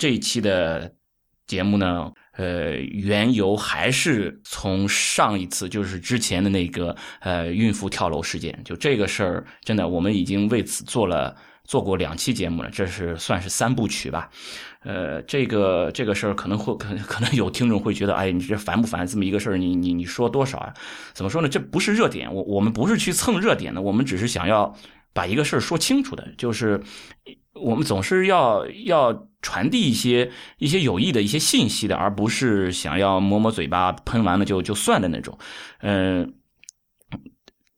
这一期的节目呢，呃，缘由还是从上一次，就是之前的那个呃孕妇跳楼事件。就这个事儿，真的，我们已经为此做了做过两期节目了，这是算是三部曲吧。呃，这个这个事儿可能会可 可能有听众会觉得，哎，你这烦不烦？这么一个事儿，你你你说多少啊？怎么说呢？这不是热点，我我们不是去蹭热点的，我们只是想要把一个事儿说清楚的，就是我们总是要要。传递一些一些有益的一些信息的，而不是想要抹抹嘴巴、喷完了就就算的那种。嗯，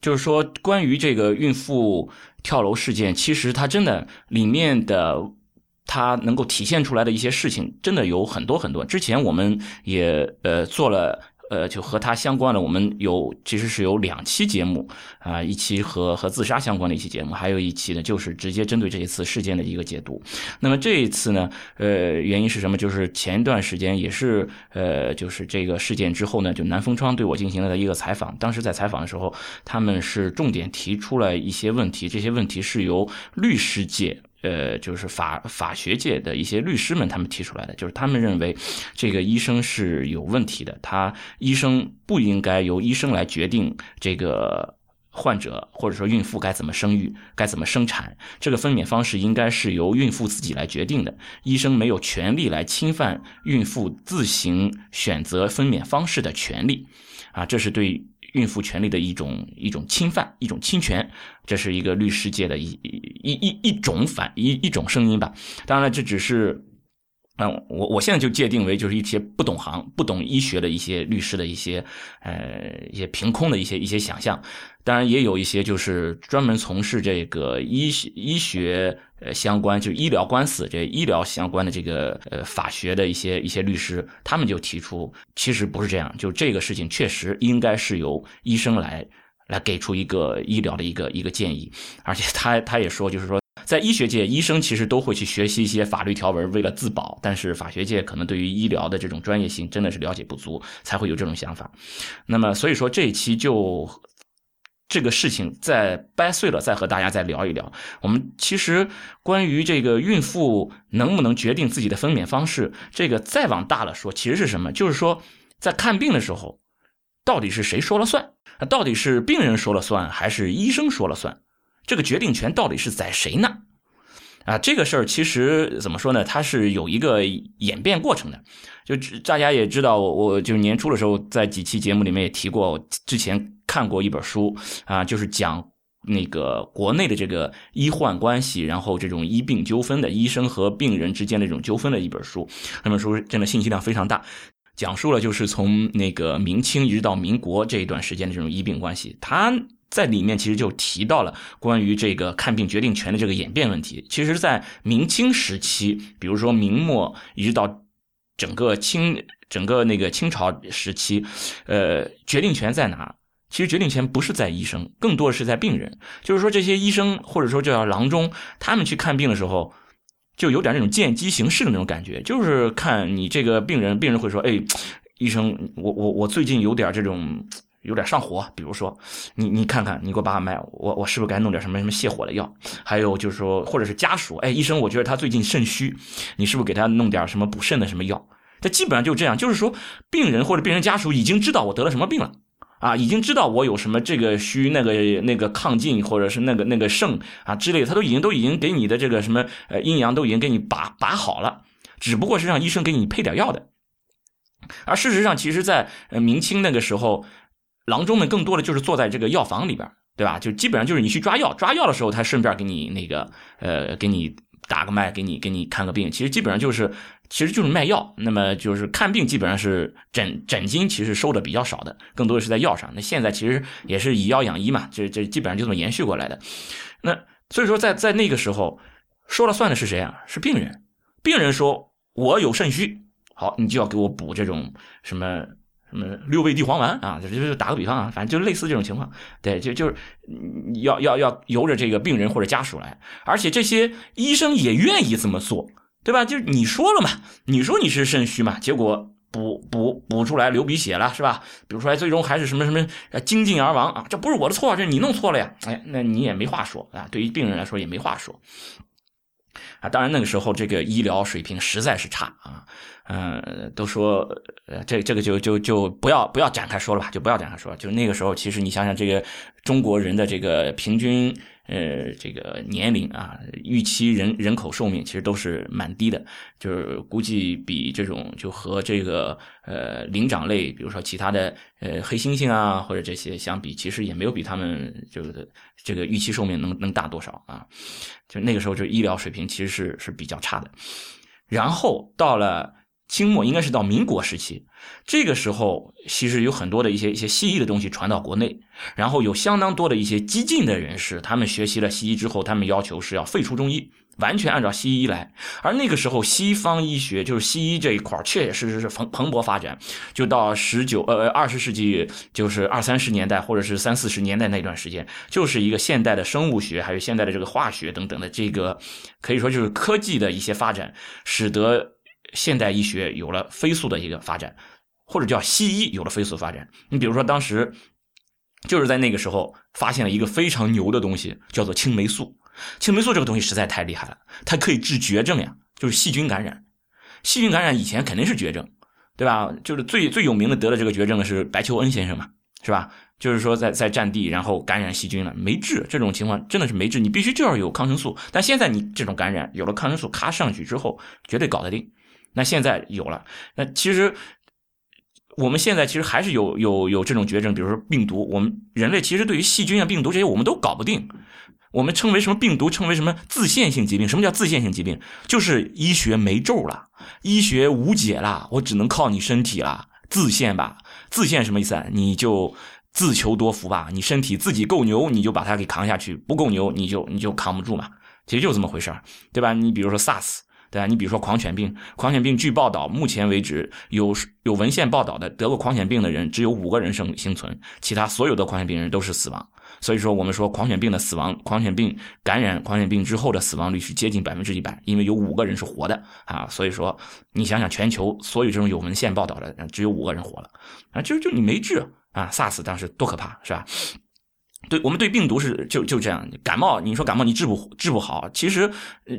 就是说，关于这个孕妇跳楼事件，其实它真的里面的它能够体现出来的一些事情，真的有很多很多。之前我们也呃做了。呃，就和他相关的，我们有其实是有两期节目啊，一期和和自杀相关的一期节目，还有一期呢，就是直接针对这一次事件的一个解读。那么这一次呢，呃，原因是什么？就是前一段时间也是呃，就是这个事件之后呢，就南风窗对我进行了一个采访。当时在采访的时候，他们是重点提出了一些问题，这些问题是由律师界。呃，就是法法学界的一些律师们，他们提出来的，就是他们认为这个医生是有问题的，他医生不应该由医生来决定这个患者或者说孕妇该怎么生育、该怎么生产，这个分娩方式应该是由孕妇自己来决定的，医生没有权利来侵犯孕妇自行选择分娩方式的权利，啊，这是对。孕妇权利的一种一种侵犯，一种侵权，这是一个律师界的一一一一种反一一种声音吧。当然了，这只是。嗯，我我现在就界定为就是一些不懂行、不懂医学的一些律师的一些，呃，一些凭空的一些一些想象。当然，也有一些就是专门从事这个医学医学呃相关，就医疗官司这医疗相关的这个呃法学的一些一些律师，他们就提出，其实不是这样，就这个事情确实应该是由医生来来给出一个医疗的一个一个建议，而且他他也说，就是说。在医学界，医生其实都会去学习一些法律条文，为了自保。但是法学界可能对于医疗的这种专业性真的是了解不足，才会有这种想法。那么，所以说这一期就这个事情再掰碎了，再和大家再聊一聊。我们其实关于这个孕妇能不能决定自己的分娩方式，这个再往大了说，其实是什么？就是说在看病的时候，到底是谁说了算？到底是病人说了算，还是医生说了算？这个决定权到底是在谁呢？啊，这个事儿其实怎么说呢？它是有一个演变过程的。就大家也知道，我我就年初的时候在几期节目里面也提过，之前看过一本书啊，就是讲那个国内的这个医患关系，然后这种医病纠纷的医生和病人之间的这种纠纷的一本书。那本书真的信息量非常大，讲述了就是从那个明清一直到民国这一段时间的这种医病关系。它在里面其实就提到了关于这个看病决定权的这个演变问题。其实，在明清时期，比如说明末一直到整个清整个那个清朝时期，呃，决定权在哪？其实决定权不是在医生，更多是在病人。就是说，这些医生或者说叫郎中，他们去看病的时候，就有点那种见机行事的那种感觉，就是看你这个病人，病人会说：“哎，医生，我我我最近有点这种。”有点上火，比如说，你你看看，你给我把把脉，我我是不是该弄点什么什么泻火的药？还有就是说，或者是家属，哎，医生，我觉得他最近肾虚，你是不是给他弄点什么补肾的什么药？这基本上就这样，就是说，病人或者病人家属已经知道我得了什么病了，啊，已经知道我有什么这个虚那个那个亢进或者是那个那个肾啊之类的，他都已经都已经给你的这个什么呃阴阳都已经给你把把好了，只不过是让医生给你配点药的。而事实上，其实，在呃明清那个时候。郎中们更多的就是坐在这个药房里边，对吧？就基本上就是你去抓药，抓药的时候，他顺便给你那个，呃，给你打个脉，给你给你看个病。其实基本上就是，其实就是卖药。那么就是看病，基本上是诊诊金，其实收的比较少的，更多的是在药上。那现在其实也是以药养医嘛，这这基本上就这么延续过来的。那所以说，在在那个时候，说了算的是谁啊？是病人。病人说我有肾虚，好，你就要给我补这种什么什么六味地黄丸啊，就就打个比方啊，反正就类似这种情况，对，就就是要要要由着这个病人或者家属来，而且这些医生也愿意这么做，对吧？就是你说了嘛，你说你是肾虚嘛，结果。补补补出来流鼻血了是吧？比如说最终还是什么什么精尽而亡啊，这不是我的错，这是你弄错了呀！哎，那你也没话说啊，对于病人来说也没话说啊。当然那个时候这个医疗水平实在是差啊，嗯，都说呃这这个就就就不要不要展开说了吧，就不要展开说。就那个时候，其实你想想这个中国人的这个平均。呃，这个年龄啊，预期人人口寿命其实都是蛮低的，就是估计比这种就和这个呃灵长类，比如说其他的呃黑猩猩啊或者这些相比，其实也没有比他们就是这个预期寿命能能大多少啊。就那个时候，就医疗水平其实是是比较差的。然后到了。清末应该是到民国时期，这个时候其实有很多的一些一些西医的东西传到国内，然后有相当多的一些激进的人士，他们学习了西医之后，他们要求是要废除中医，完全按照西医来。而那个时候西方医学就是西医这一块确确实实是蓬蓬勃发展，就到十九呃二十世纪就是二三十年代或者是三四十年代那段时间，就是一个现代的生物学还有现代的这个化学等等的这个可以说就是科技的一些发展，使得。现代医学有了飞速的一个发展，或者叫西医有了飞速发展。你比如说，当时就是在那个时候发现了一个非常牛的东西，叫做青霉素。青霉素这个东西实在太厉害了，它可以治绝症呀，就是细菌感染。细菌感染以前肯定是绝症，对吧？就是最最有名的得了这个绝症的是白求恩先生嘛，是吧？就是说在在战地，然后感染细菌了，没治。这种情况真的是没治，你必须就要有抗生素。但现在你这种感染有了抗生素，咔上去之后，绝对搞得定。那现在有了，那其实我们现在其实还是有有有这种绝症，比如说病毒，我们人类其实对于细菌啊、病毒这些我们都搞不定，我们称为什么病毒，称为什么自限性疾病？什么叫自限性疾病？就是医学没咒了，医学无解了，我只能靠你身体了，自限吧？自限什么意思啊？你就自求多福吧，你身体自己够牛，你就把它给扛下去；不够牛，你就你就扛不住嘛。其实就这么回事对吧？你比如说 SARS。对啊，你比如说狂犬病，狂犬病据报道，目前为止有有文献报道的得过狂犬病的人只有五个人生幸存，其他所有的狂犬病人都是死亡。所以说，我们说狂犬病的死亡，狂犬病感染狂犬病之后的死亡率是接近百分之一百，因为有五个人是活的啊。所以说，你想想，全球所有这种有文献报道的，只有五个人活了啊，就就你没治啊，SARS 当时多可怕，是吧？对我们对病毒是就就这样，感冒你说感冒你治不治不好，其实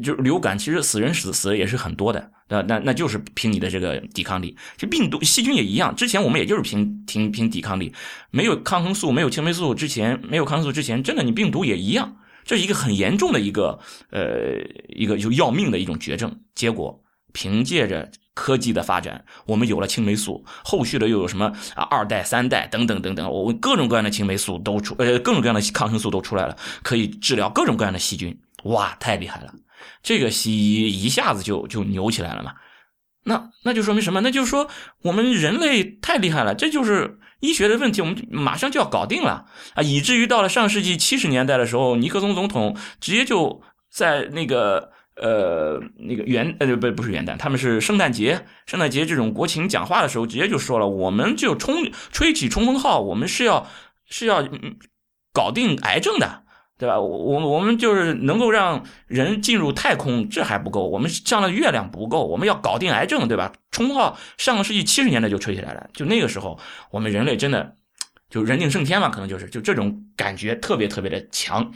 就流感，其实死人死死的也是很多的，那那那就是凭你的这个抵抗力。这病毒细菌也一样，之前我们也就是凭凭凭抵抗力，没有抗生素，没有青霉素之前，没有抗生素之前，真的你病毒也一样，这是一个很严重的一个呃一个就要命的一种绝症。结果凭借着。科技的发展，我们有了青霉素，后续的又有什么啊二代、三代等等等等，我各种各样的青霉素都出，呃，各种各样的抗生素都出来了，可以治疗各种各样的细菌。哇，太厉害了！这个西医一下子就就牛起来了嘛。那那就说明什么？那就是说我们人类太厉害了，这就是医学的问题，我们马上就要搞定了啊！以至于到了上世纪七十年代的时候，尼克松总统直接就在那个。呃，那个元呃不不是元旦，他们是圣诞节，圣诞节这种国情讲话的时候，直接就说了，我们就冲吹起冲锋号，我们是要是要搞定癌症的，对吧？我我我们就是能够让人进入太空，这还不够，我们上了月亮不够，我们要搞定癌症，对吧？冲锋号上个世纪七十年代就吹起来了，就那个时候，我们人类真的就人定胜天嘛，可能就是就这种感觉特别特别的强，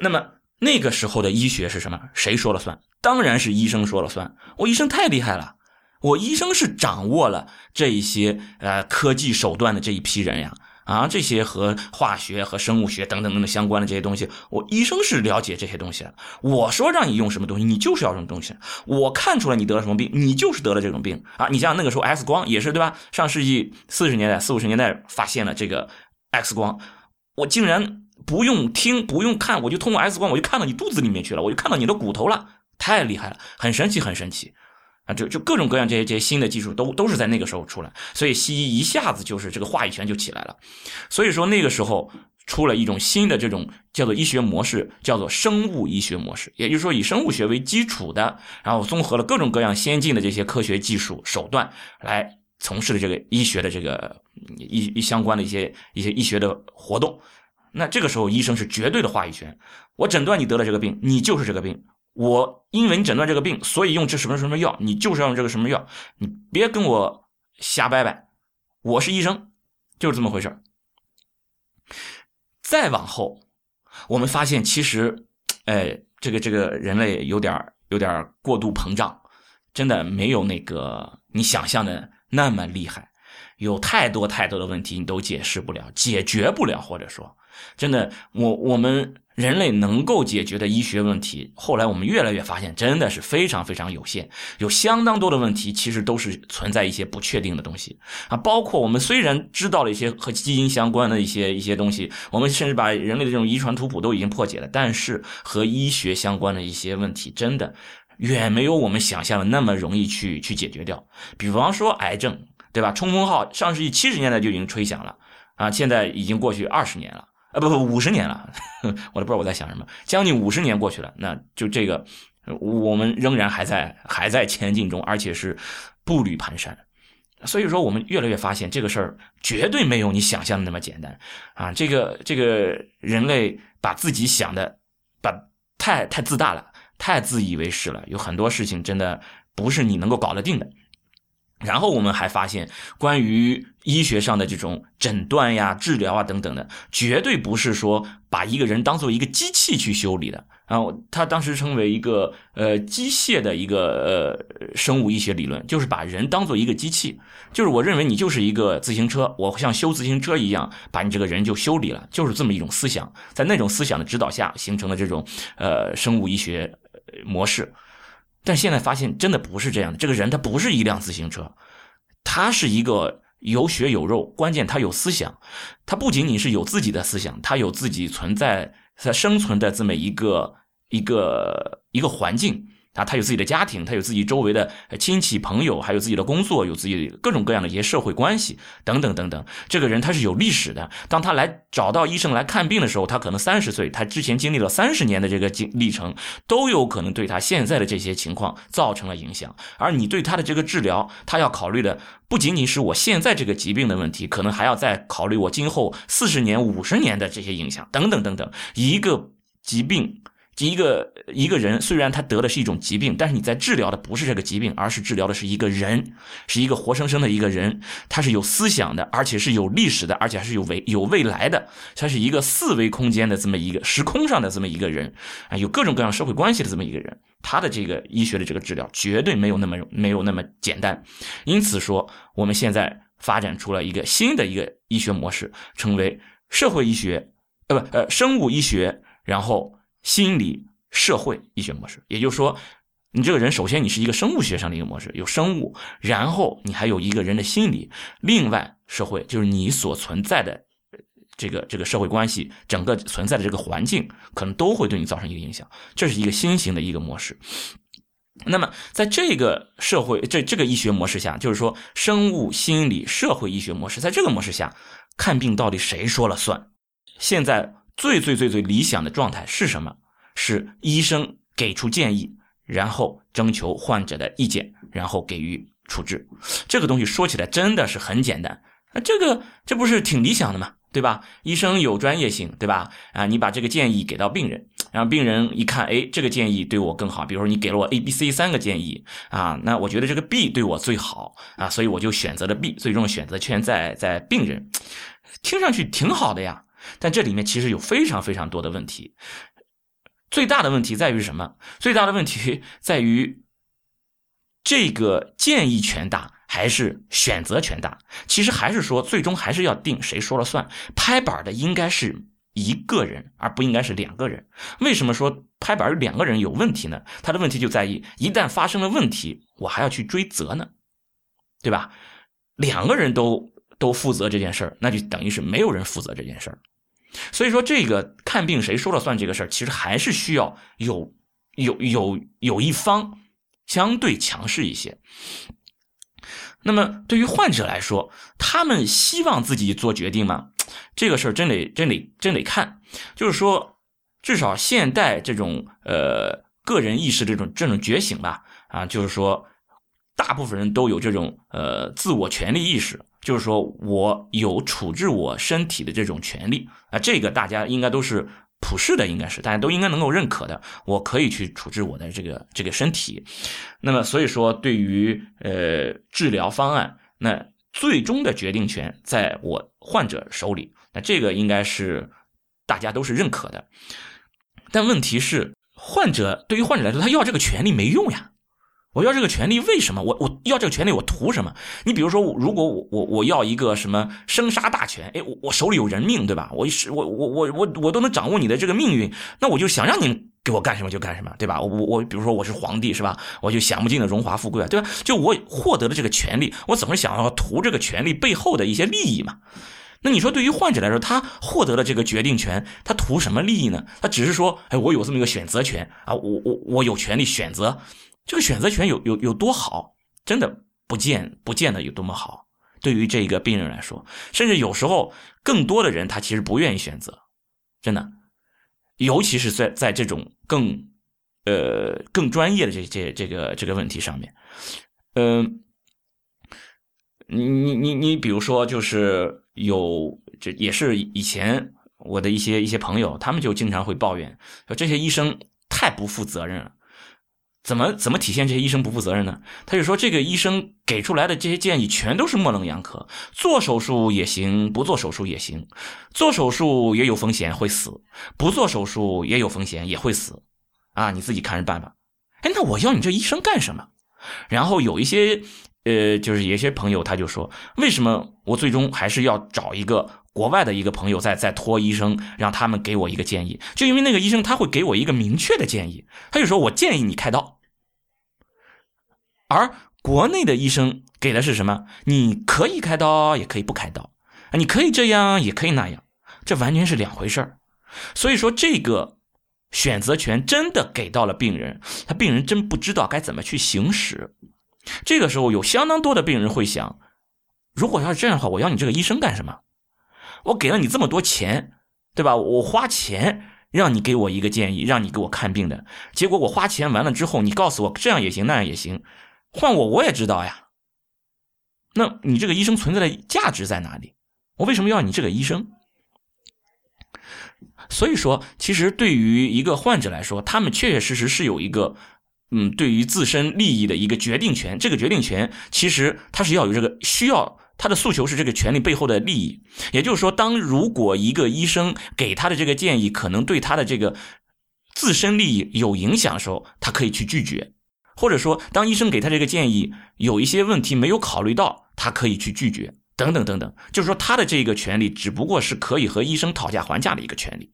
那么。那个时候的医学是什么？谁说了算？当然是医生说了算。我医生太厉害了，我医生是掌握了这一些呃科技手段的这一批人呀啊，这些和化学和生物学等等等等相关的这些东西，我医生是了解这些东西的。我说让你用什么东西，你就是要这种东西。我看出来你得了什么病，你就是得了这种病啊。你像那个时候 X 光也是对吧？上世纪四十年代四五十年代发现了这个 X 光，我竟然。不用听，不用看，我就通过 X 光，我就看到你肚子里面去了，我就看到你的骨头了，太厉害了，很神奇，很神奇，啊，就就各种各样这些这些新的技术都都是在那个时候出来，所以西医一下子就是这个话语权就起来了，所以说那个时候出了一种新的这种叫做医学模式，叫做生物医学模式。也就是说，以生物学为基础的，然后综合了各种各样先进的这些科学技术手段来从事的这个医学的这个医医相关的一些一些医学的活动。那这个时候，医生是绝对的话语权。我诊断你得了这个病，你就是这个病。我因为你诊断这个病，所以用这什么什么药，你就是要用这个什么药。你别跟我瞎掰掰。我是医生，就是这么回事再往后，我们发现其实，哎，这个这个人类有点有点过度膨胀，真的没有那个你想象的那么厉害。有太多太多的问题你都解释不了，解决不了，或者说，真的，我我们。人类能够解决的医学问题，后来我们越来越发现，真的是非常非常有限。有相当多的问题，其实都是存在一些不确定的东西啊。包括我们虽然知道了一些和基因相关的一些一些东西，我们甚至把人类的这种遗传图谱都已经破解了，但是和医学相关的一些问题，真的远没有我们想象的那么容易去去解决掉。比方说癌症，对吧？冲锋号上世纪七十年代就已经吹响了啊，现在已经过去二十年了。啊不不，五十年了，我都不知道我在想什么。将近五十年过去了，那就这个，我们仍然还在还在前进中，而且是步履蹒跚。所以说，我们越来越发现这个事儿绝对没有你想象的那么简单啊！这个这个人类把自己想的，把太太自大了，太自以为是了，有很多事情真的不是你能够搞得定的。然后我们还发现，关于医学上的这种诊断呀、治疗啊等等的，绝对不是说把一个人当做一个机器去修理的。然后他当时称为一个呃机械的一个呃生物医学理论，就是把人当做一个机器。就是我认为你就是一个自行车，我像修自行车一样把你这个人就修理了，就是这么一种思想。在那种思想的指导下形成了这种呃生物医学模式。但现在发现真的不是这样的，这个人他不是一辆自行车，他是一个有血有肉，关键他有思想，他不仅仅是有自己的思想，他有自己存在他生存的这么一个一个一个环境。啊，他有自己的家庭，他有自己周围的亲戚朋友，还有自己的工作，有自己各种各样的一些社会关系等等等等。这个人他是有历史的。当他来找到医生来看病的时候，他可能三十岁，他之前经历了三十年的这个经历程，都有可能对他现在的这些情况造成了影响。而你对他的这个治疗，他要考虑的不仅仅是我现在这个疾病的问题，可能还要再考虑我今后四十年、五十年的这些影响等等等等。一个疾病。一个一个人虽然他得的是一种疾病，但是你在治疗的不是这个疾病，而是治疗的是一个人，是一个活生生的一个人，他是有思想的，而且是有历史的，而且还是有未有未来的，他是一个四维空间的这么一个时空上的这么一个人啊，有各种各样社会关系的这么一个人，他的这个医学的这个治疗绝对没有那么没有那么简单，因此说我们现在发展出了一个新的一个医学模式，称为社会医学，呃不呃生物医学，然后。心理社会医学模式，也就是说，你这个人首先你是一个生物学上的一个模式，有生物，然后你还有一个人的心理，另外社会就是你所存在的这个这个社会关系，整个存在的这个环境，可能都会对你造成一个影响，这是一个新型的一个模式。那么在这个社会这这个医学模式下，就是说生物心理社会医学模式，在这个模式下看病到底谁说了算？现在。最最最最理想的状态是什么？是医生给出建议，然后征求患者的意见，然后给予处置。这个东西说起来真的是很简单啊，这个这不是挺理想的吗？对吧？医生有专业性，对吧？啊，你把这个建议给到病人，然后病人一看，哎，这个建议对我更好。比如说你给了我 A、B、C 三个建议啊，那我觉得这个 B 对我最好啊，所以我就选择了 B。最终选择权在在病人，听上去挺好的呀。但这里面其实有非常非常多的问题，最大的问题在于什么？最大的问题在于这个建议权大还是选择权大？其实还是说，最终还是要定谁说了算，拍板的应该是一个人，而不应该是两个人。为什么说拍板两个人有问题呢？他的问题就在于，一旦发生了问题，我还要去追责呢，对吧？两个人都都负责这件事儿，那就等于是没有人负责这件事儿。所以说，这个看病谁说了算这个事儿，其实还是需要有有有有一方相对强势一些。那么对于患者来说，他们希望自己做决定吗？这个事儿真得真得真得看。就是说，至少现代这种呃个人意识这种这种觉醒吧，啊，就是说，大部分人都有这种呃自我权利意识，就是说我有处置我身体的这种权利啊，这个大家应该都是。普世的应该是大家都应该能够认可的，我可以去处置我的这个这个身体。那么，所以说对于呃治疗方案，那最终的决定权在我患者手里，那这个应该是大家都是认可的。但问题是，患者对于患者来说，他要这个权利没用呀。我要这个权利，为什么？我我要这个权利，我图什么？你比如说，如果我我我要一个什么生杀大权，哎，我我手里有人命，对吧？我是我我我我我都能掌握你的这个命运，那我就想让你给我干什么就干什么，对吧？我我我，比如说我是皇帝，是吧？我就享不尽的荣华富贵，对吧？就我获得了这个权利，我总是想要图这个权利背后的一些利益嘛。那你说，对于患者来说，他获得了这个决定权，他图什么利益呢？他只是说，哎，我有这么一个选择权啊，我我我有权利选择。这个选择权有有有多好？真的不见不见得有多么好。对于这个病人来说，甚至有时候更多的人他其实不愿意选择，真的，尤其是在在这种更呃更专业的这这这个这个问题上面，嗯，你你你你比如说就是有这也是以前我的一些一些朋友，他们就经常会抱怨说这些医生太不负责任了。怎么怎么体现这些医生不负责任呢？他就说，这个医生给出来的这些建议全都是模棱两可，做手术也行，不做手术也行，做手术也有风险会死，不做手术也有风险也会死，啊，你自己看着办吧。哎，那我要你这医生干什么？然后有一些呃，就是有些朋友他就说，为什么我最终还是要找一个国外的一个朋友再再托医生，让他们给我一个建议？就因为那个医生他会给我一个明确的建议，他就说我建议你开刀。而国内的医生给的是什么？你可以开刀，也可以不开刀，你可以这样，也可以那样，这完全是两回事儿。所以说，这个选择权真的给到了病人，他病人真不知道该怎么去行使。这个时候，有相当多的病人会想：如果要是这样的话，我要你这个医生干什么？我给了你这么多钱，对吧？我花钱让你给我一个建议，让你给我看病的结果，我花钱完了之后，你告诉我这样也行，那样也行。换我我也知道呀，那你这个医生存在的价值在哪里？我为什么要你这个医生？所以说，其实对于一个患者来说，他们确确实实是有一个，嗯，对于自身利益的一个决定权。这个决定权其实他是要有这个需要，他的诉求是这个权利背后的利益。也就是说，当如果一个医生给他的这个建议可能对他的这个自身利益有影响的时候，他可以去拒绝。或者说，当医生给他这个建议有一些问题没有考虑到，他可以去拒绝，等等等等。就是说，他的这个权利只不过是可以和医生讨价还价的一个权利，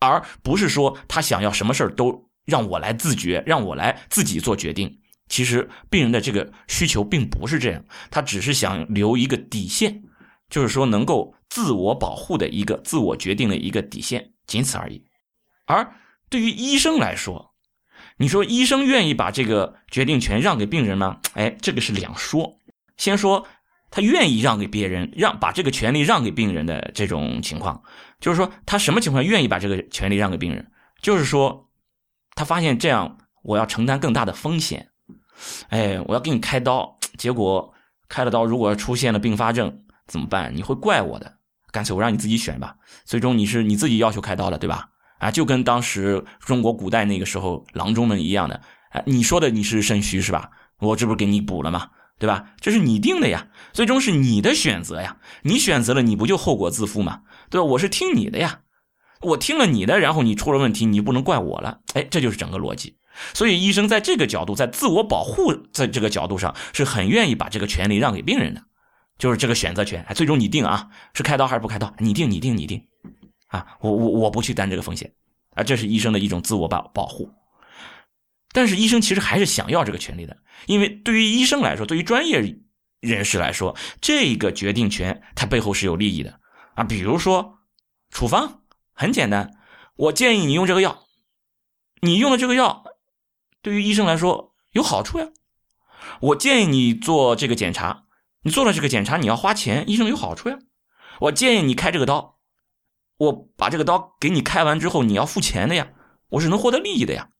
而不是说他想要什么事儿都让我来自觉，让我来自己做决定。其实，病人的这个需求并不是这样，他只是想留一个底线，就是说能够自我保护的一个自我决定的一个底线，仅此而已。而对于医生来说，你说医生愿意把这个决定权让给病人吗？哎，这个是两说。先说他愿意让给别人，让把这个权利让给病人的这种情况，就是说他什么情况愿意把这个权利让给病人？就是说他发现这样我要承担更大的风险，哎，我要给你开刀，结果开了刀如果出现了并发症怎么办？你会怪我的，干脆我让你自己选吧。最终你是你自己要求开刀的，对吧？啊，就跟当时中国古代那个时候郎中们一样的，啊，你说的你是肾虚是吧？我这不是给你补了吗？对吧？这是你定的呀，最终是你的选择呀，你选择了，你不就后果自负吗？对吧？我是听你的呀，我听了你的，然后你出了问题，你不能怪我了。哎，这就是整个逻辑。所以医生在这个角度，在自我保护在这个角度上，是很愿意把这个权利让给病人的，就是这个选择权。哎，最终你定啊，是开刀还是不开刀？你定，你定，你定。啊，我我我不去担这个风险，啊，这是医生的一种自我保保护。但是医生其实还是想要这个权利的，因为对于医生来说，对于专业人士来说，这个决定权它背后是有利益的啊。比如说处方很简单，我建议你用这个药，你用了这个药对于医生来说有好处呀，我建议你做这个检查，你做了这个检查你要花钱，医生有好处呀。我建议你开这个刀，我把这个刀给你开完之后你要付钱的呀，我是能获得利益的呀。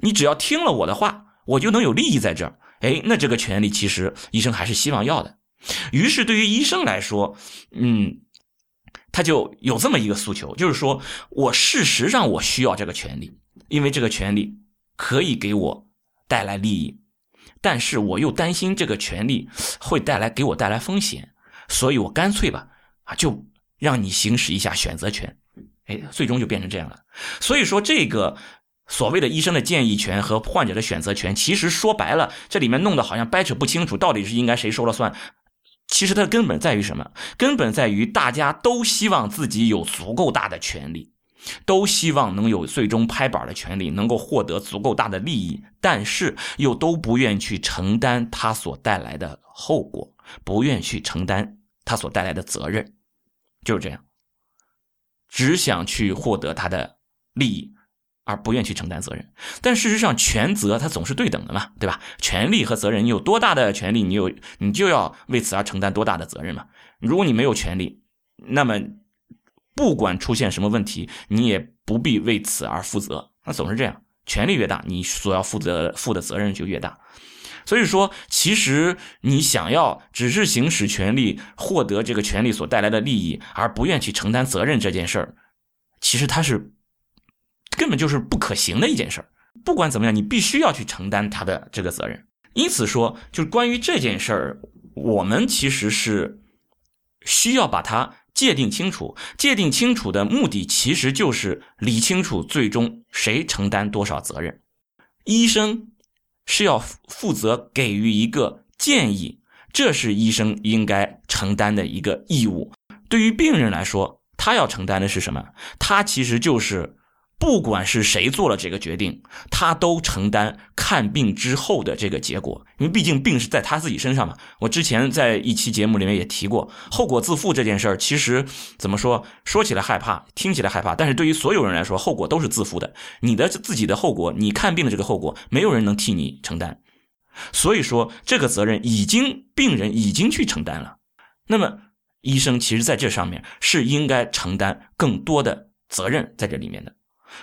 你只要听了我的话，我就能有利益在这儿。哎，那这个权利其实医生还是希望要的。于是对于医生来说，嗯，他就有这么一个诉求，就是说我事实上我需要这个权利，因为这个权利可以给我带来利益，但是我又担心这个权利会带来给我带来风险，所以我干脆吧，啊，就让你行使一下选择权。哎，最终就变成这样了。所以说这个。所谓的医生的建议权和患者的选择权，其实说白了，这里面弄得好像掰扯不清楚，到底是应该谁说了算？其实它的根本在于什么？根本在于大家都希望自己有足够大的权利，都希望能有最终拍板的权利，能够获得足够大的利益，但是又都不愿去承担它所带来的后果，不愿去承担它所带来的责任，就是这样，只想去获得他的利益。而不愿去承担责任，但事实上，权责它总是对等的嘛，对吧？权利和责任，你有多大的权利，你有你就要为此而承担多大的责任嘛。如果你没有权利，那么不管出现什么问题，你也不必为此而负责。那总是这样，权力越大，你所要负责负的责任就越大。所以说，其实你想要只是行使权利，获得这个权利所带来的利益，而不愿去承担责任这件事儿，其实它是。根本就是不可行的一件事儿。不管怎么样，你必须要去承担他的这个责任。因此说，就是关于这件事儿，我们其实是需要把它界定清楚。界定清楚的目的，其实就是理清楚最终谁承担多少责任。医生是要负责给予一个建议，这是医生应该承担的一个义务。对于病人来说，他要承担的是什么？他其实就是。不管是谁做了这个决定，他都承担看病之后的这个结果，因为毕竟病是在他自己身上嘛。我之前在一期节目里面也提过，后果自负这件事儿，其实怎么说，说起来害怕，听起来害怕，但是对于所有人来说，后果都是自负的。你的自己的后果，你看病的这个后果，没有人能替你承担，所以说这个责任已经病人已经去承担了。那么医生其实在这上面是应该承担更多的责任在这里面的。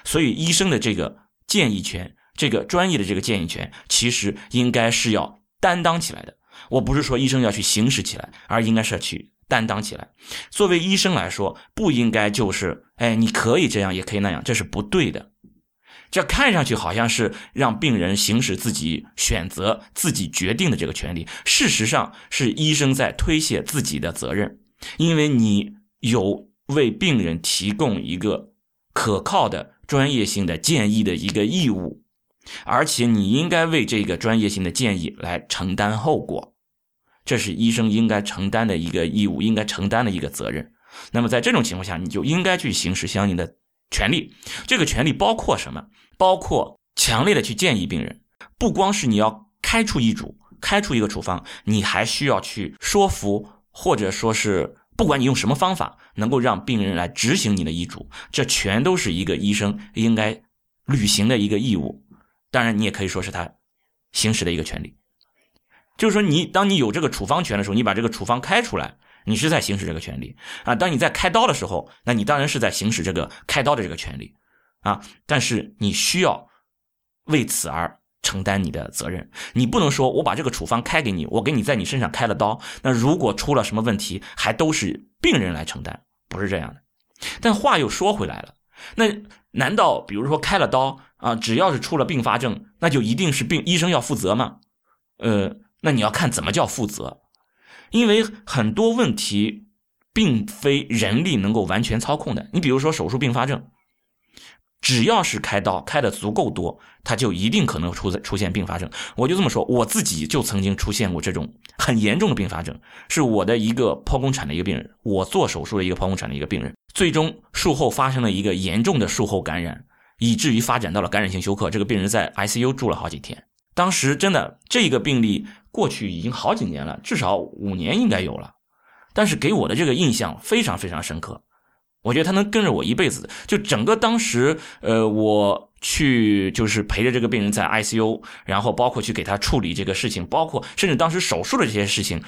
所以，医生的这个建议权，这个专业的这个建议权，其实应该是要担当起来的。我不是说医生要去行使起来，而应该是去担当起来。作为医生来说，不应该就是，哎，你可以这样，也可以那样，这是不对的。这看上去好像是让病人行使自己选择、自己决定的这个权利，事实上是医生在推卸自己的责任，因为你有为病人提供一个可靠的。专业性的建议的一个义务，而且你应该为这个专业性的建议来承担后果，这是医生应该承担的一个义务，应该承担的一个责任。那么在这种情况下，你就应该去行使相应的权利。这个权利包括什么？包括强烈的去建议病人，不光是你要开出医嘱、开出一个处方，你还需要去说服，或者说是。不管你用什么方法，能够让病人来执行你的医嘱，这全都是一个医生应该履行的一个义务。当然，你也可以说是他行使的一个权利。就是说，你当你有这个处方权的时候，你把这个处方开出来，你是在行使这个权利啊。当你在开刀的时候，那你当然是在行使这个开刀的这个权利啊。但是你需要为此而。承担你的责任，你不能说我把这个处方开给你，我给你在你身上开了刀，那如果出了什么问题，还都是病人来承担，不是这样的。但话又说回来了，那难道比如说开了刀啊，只要是出了并发症，那就一定是病医生要负责吗？呃，那你要看怎么叫负责，因为很多问题并非人力能够完全操控的。你比如说手术并发症。只要是开刀开的足够多，他就一定可能出出现并发症。我就这么说，我自己就曾经出现过这种很严重的并发症，是我的一个剖宫产的一个病人，我做手术的一个剖宫产的一个病人，最终术后发生了一个严重的术后感染，以至于发展到了感染性休克。这个病人在 ICU 住了好几天。当时真的这个病例过去已经好几年了，至少五年应该有了，但是给我的这个印象非常非常深刻。我觉得他能跟着我一辈子。就整个当时，呃，我去就是陪着这个病人在 ICU，然后包括去给他处理这个事情，包括甚至当时手术的这些事情，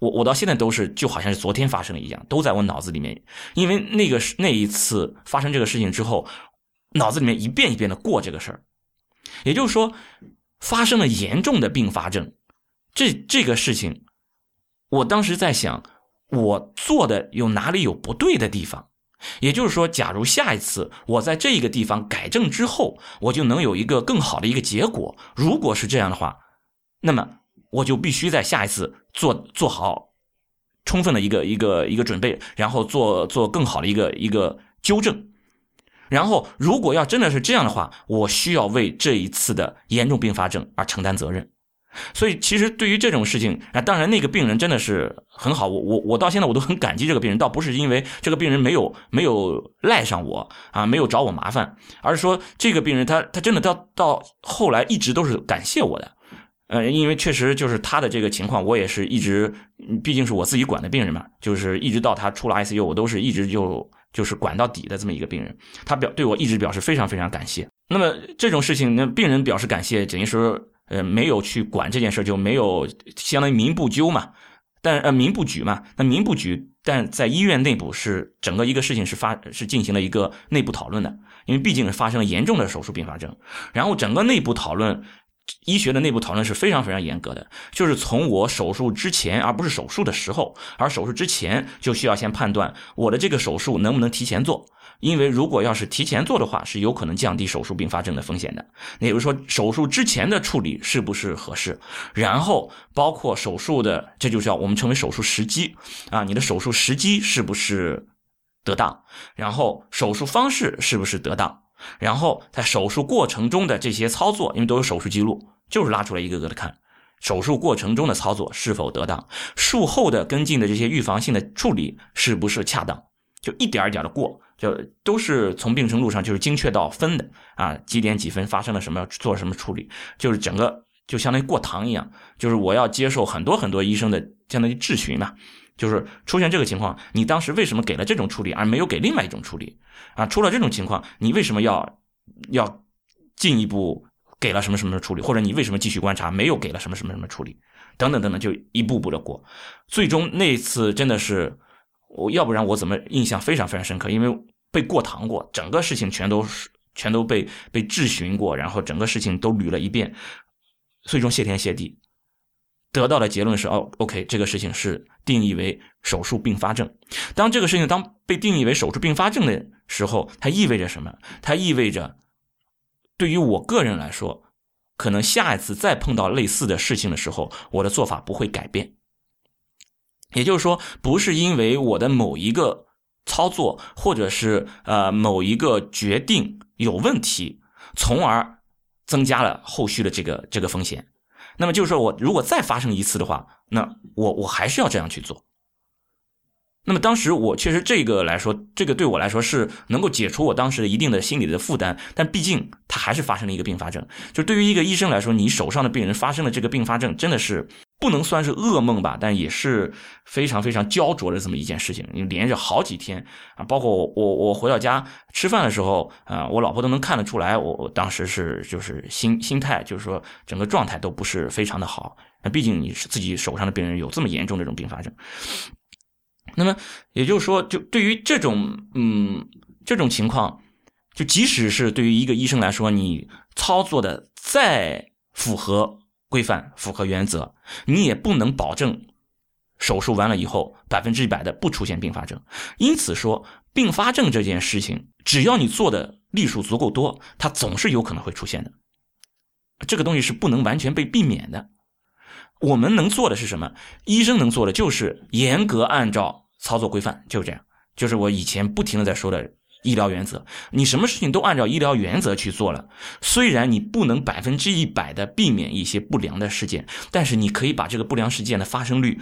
我我到现在都是就好像是昨天发生的一样，都在我脑子里面。因为那个那一次发生这个事情之后，脑子里面一遍一遍的过这个事儿，也就是说，发生了严重的并发症，这这个事情，我当时在想，我做的有哪里有不对的地方？也就是说，假如下一次我在这一个地方改正之后，我就能有一个更好的一个结果。如果是这样的话，那么我就必须在下一次做做好充分的一个一个一个准备，然后做做更好的一个一个纠正。然后，如果要真的是这样的话，我需要为这一次的严重并发症而承担责任。所以，其实对于这种事情啊，当然那个病人真的是很好，我我我到现在我都很感激这个病人，倒不是因为这个病人没有没有赖上我啊，没有找我麻烦，而是说这个病人他他真的到到后来一直都是感谢我的，呃，因为确实就是他的这个情况，我也是一直，毕竟是我自己管的病人嘛，就是一直到他出了 ICU，我都是一直就就是管到底的这么一个病人，他表对我一直表示非常非常感谢。那么这种事情，那病人表示感谢，等于说。呃，没有去管这件事，就没有相当于民不究嘛，但呃民不举嘛，那民不举，但在医院内部是整个一个事情是发是进行了一个内部讨论的，因为毕竟是发生了严重的手术并发症，然后整个内部讨论，医学的内部讨论是非常非常严格的，就是从我手术之前，而不是手术的时候，而手术之前就需要先判断我的这个手术能不能提前做。因为如果要是提前做的话，是有可能降低手术并发症的风险的。那也就是说，手术之前的处理是不是合适？然后包括手术的，这就叫我们称为手术时机啊，你的手术时机是不是得当？然后手术方式是不是得当？然后在手术过程中的这些操作，因为都有手术记录，就是拉出来一个个的看，手术过程中的操作是否得当？术后的跟进的这些预防性的处理是不是恰当？就一点一点的过。就都是从病程路上就是精确到分的啊，几点几分发生了什么，做什么处理，就是整个就相当于过堂一样，就是我要接受很多很多医生的相当于质询嘛，就是出现这个情况，你当时为什么给了这种处理而没有给另外一种处理啊？出了这种情况，你为什么要要进一步给了什么什么处理，或者你为什么继续观察没有给了什么什么什么处理，等等等等，就一步步的过，最终那次真的是。我要不然我怎么印象非常非常深刻？因为被过堂过，整个事情全都是全都被被质询过，然后整个事情都捋了一遍，最终谢天谢地，得到的结论是哦，OK，这个事情是定义为手术并发症。当这个事情当被定义为手术并发症的时候，它意味着什么？它意味着对于我个人来说，可能下一次再碰到类似的事情的时候，我的做法不会改变。也就是说，不是因为我的某一个操作，或者是呃某一个决定有问题，从而增加了后续的这个这个风险。那么就是说我如果再发生一次的话，那我我还是要这样去做。那么当时我确实这个来说，这个对我来说是能够解除我当时一定的心理的负担。但毕竟它还是发生了一个并发症。就对于一个医生来说，你手上的病人发生了这个并发症，真的是。不能算是噩梦吧，但也是非常非常焦灼的这么一件事情。你连着好几天啊，包括我我回到家吃饭的时候啊，我老婆都能看得出来，我当时是就是心心态，就是说整个状态都不是非常的好。那毕竟你是自己手上的病人有这么严重这种并发症，那么也就是说，就对于这种嗯这种情况，就即使是对于一个医生来说，你操作的再符合。规范符合原则，你也不能保证手术完了以后百分之一百的不出现并发症。因此说，并发症这件事情，只要你做的例数足够多，它总是有可能会出现的。这个东西是不能完全被避免的。我们能做的是什么？医生能做的就是严格按照操作规范，就这样。就是我以前不停的在说的。医疗原则，你什么事情都按照医疗原则去做了。虽然你不能百分之一百的避免一些不良的事件，但是你可以把这个不良事件的发生率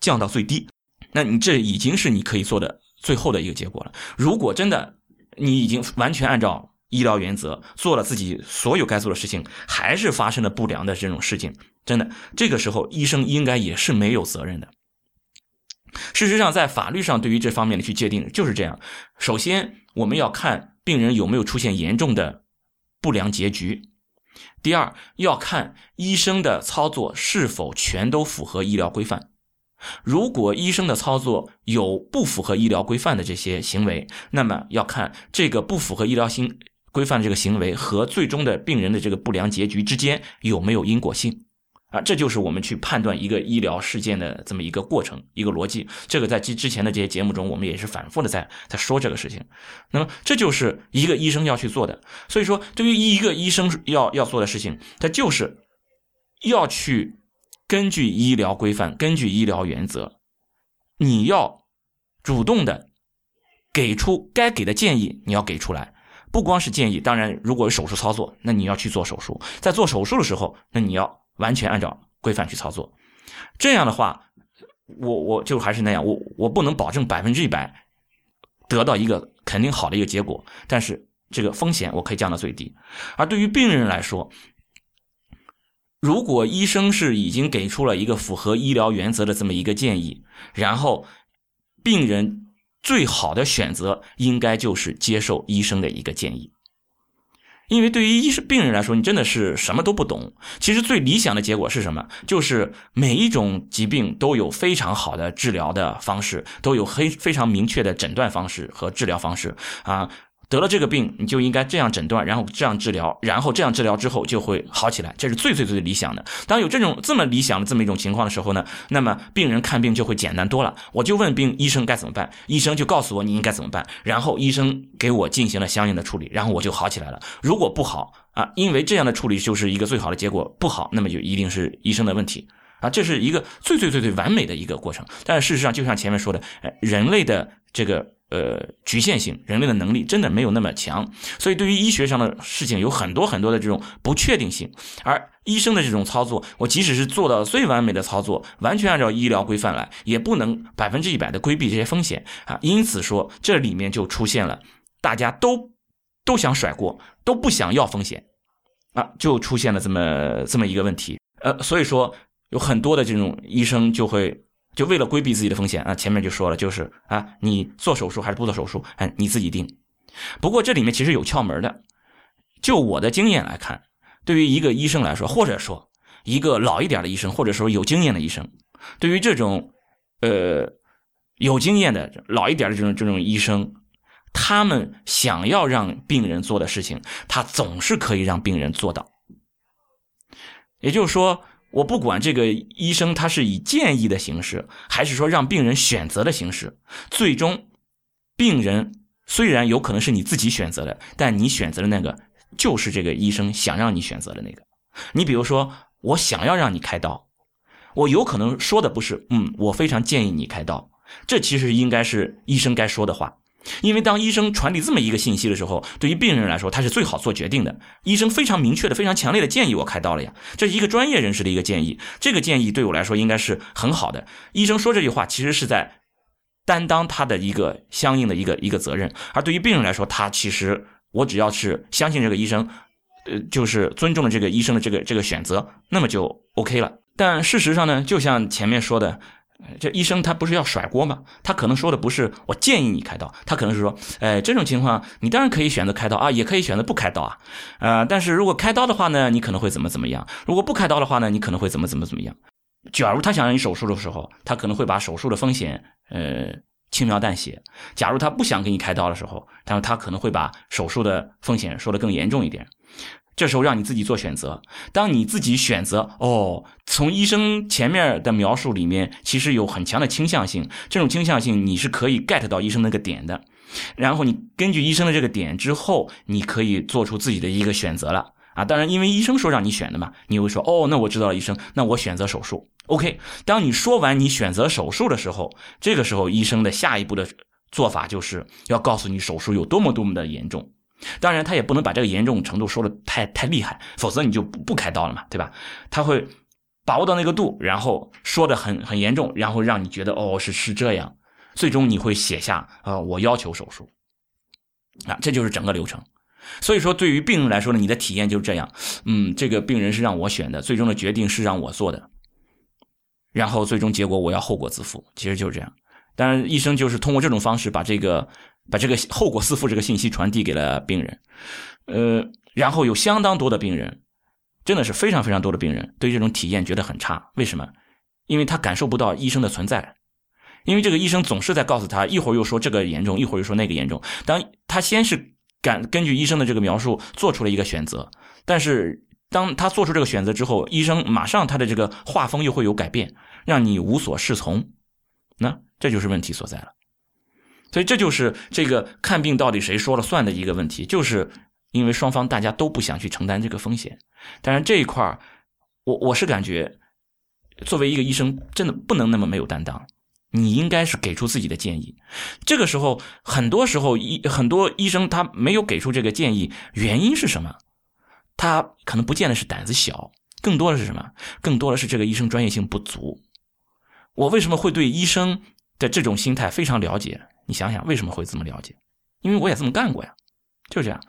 降到最低。那你这已经是你可以做的最后的一个结果了。如果真的你已经完全按照医疗原则做了自己所有该做的事情，还是发生了不良的这种事情，真的这个时候医生应该也是没有责任的。事实上，在法律上对于这方面的去界定就是这样。首先，我们要看病人有没有出现严重的不良结局。第二，要看医生的操作是否全都符合医疗规范。如果医生的操作有不符合医疗规范的这些行为，那么要看这个不符合医疗行规范的这个行为和最终的病人的这个不良结局之间有没有因果性。啊，这就是我们去判断一个医疗事件的这么一个过程，一个逻辑。这个在之之前的这些节目中，我们也是反复的在在说这个事情。那么，这就是一个医生要去做的。所以说，对于一个医生要要做的事情，他就是要去根据医疗规范、根据医疗原则，你要主动的给出该给的建议，你要给出来。不光是建议，当然，如果有手术操作，那你要去做手术。在做手术的时候，那你要。完全按照规范去操作，这样的话，我我就还是那样，我我不能保证百分之一百得到一个肯定好的一个结果，但是这个风险我可以降到最低。而对于病人来说，如果医生是已经给出了一个符合医疗原则的这么一个建议，然后病人最好的选择应该就是接受医生的一个建议。因为对于医生病人来说，你真的是什么都不懂。其实最理想的结果是什么？就是每一种疾病都有非常好的治疗的方式，都有非非常明确的诊断方式和治疗方式啊。得了这个病，你就应该这样诊断，然后这样治疗，然后这样治疗之后就会好起来，这是最最最理想的。当有这种这么理想的这么一种情况的时候呢，那么病人看病就会简单多了。我就问病医生该怎么办，医生就告诉我你应该怎么办，然后医生给我进行了相应的处理，然后我就好起来了。如果不好啊，因为这样的处理就是一个最好的结果，不好，那么就一定是医生的问题啊，这是一个最最最最完美的一个过程。但是事实上，就像前面说的，人类的这个。呃，局限性，人类的能力真的没有那么强，所以对于医学上的事情有很多很多的这种不确定性。而医生的这种操作，我即使是做到最完美的操作，完全按照医疗规范来，也不能百分之一百的规避这些风险啊。因此说，这里面就出现了大家都都想甩锅，都不想要风险啊，就出现了这么这么一个问题。呃，所以说有很多的这种医生就会。就为了规避自己的风险啊，前面就说了，就是啊，你做手术还是不做手术，哎，你自己定。不过这里面其实有窍门的。就我的经验来看，对于一个医生来说，或者说一个老一点的医生，或者说有经验的医生，对于这种呃有经验的老一点的这种这种医生，他们想要让病人做的事情，他总是可以让病人做到。也就是说。我不管这个医生他是以建议的形式，还是说让病人选择的形式，最终，病人虽然有可能是你自己选择的，但你选择的那个就是这个医生想让你选择的那个。你比如说，我想要让你开刀，我有可能说的不是，嗯，我非常建议你开刀，这其实应该是医生该说的话。因为当医生传递这么一个信息的时候，对于病人来说，他是最好做决定的。医生非常明确的、非常强烈的建议我开刀了呀，这是一个专业人士的一个建议。这个建议对我来说应该是很好的。医生说这句话，其实是在担当他的一个相应的一个一个责任。而对于病人来说，他其实我只要是相信这个医生，呃，就是尊重了这个医生的这个这个选择，那么就 OK 了。但事实上呢，就像前面说的。这医生他不是要甩锅吗？他可能说的不是我建议你开刀，他可能是说，哎，这种情况你当然可以选择开刀啊，也可以选择不开刀啊，呃，但是如果开刀的话呢，你可能会怎么怎么样？如果不开刀的话呢，你可能会怎么怎么怎么样？假如他想让你手术的时候，他可能会把手术的风险呃轻描淡写；假如他不想给你开刀的时候，他他可能会把手术的风险说的更严重一点。这时候让你自己做选择。当你自己选择哦，从医生前面的描述里面，其实有很强的倾向性。这种倾向性你是可以 get 到医生那个点的。然后你根据医生的这个点之后，你可以做出自己的一个选择了啊。当然，因为医生说让你选的嘛，你会说哦，那我知道了，医生，那我选择手术。OK。当你说完你选择手术的时候，这个时候医生的下一步的做法就是要告诉你手术有多么多么的严重。当然，他也不能把这个严重程度说的太太厉害，否则你就不不开刀了嘛，对吧？他会把握到那个度，然后说的很很严重，然后让你觉得哦是是这样，最终你会写下呃我要求手术啊，这就是整个流程。所以说，对于病人来说呢，你的体验就是这样，嗯，这个病人是让我选的，最终的决定是让我做的，然后最终结果我要后果自负，其实就是这样。当然，医生就是通过这种方式把这个。把这个后果自负这个信息传递给了病人，呃，然后有相当多的病人，真的是非常非常多的病人对这种体验觉得很差。为什么？因为他感受不到医生的存在，因为这个医生总是在告诉他，一会儿又说这个严重，一会儿又说那个严重。当他先是感根据医生的这个描述做出了一个选择，但是当他做出这个选择之后，医生马上他的这个画风又会有改变，让你无所适从。那这就是问题所在了。所以这就是这个看病到底谁说了算的一个问题，就是因为双方大家都不想去承担这个风险。当然这一块我我是感觉，作为一个医生，真的不能那么没有担当。你应该是给出自己的建议。这个时候，很多时候医很多医生他没有给出这个建议，原因是什么？他可能不见得是胆子小，更多的是什么？更多的是这个医生专业性不足。我为什么会对医生的这种心态非常了解？你想想为什么会这么了解？因为我也这么干过呀，就这样。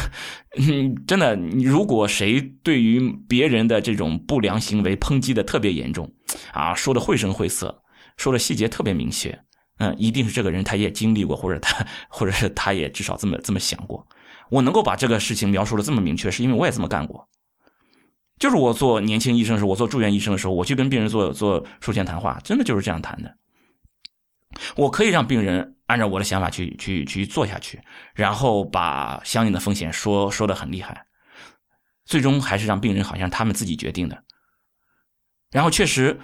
嗯，真的，如果谁对于别人的这种不良行为抨击的特别严重，啊，说的绘声绘色，说的细节特别明确，嗯，一定是这个人他也经历过，或者他，或者是他也至少这么这么想过。我能够把这个事情描述的这么明确，是因为我也这么干过。就是我做年轻医生的时候，我做住院医生的时候，我去跟病人做做术前谈话，真的就是这样谈的。我可以让病人按照我的想法去去去做下去，然后把相应的风险说说的很厉害，最终还是让病人好像他们自己决定的。然后确实，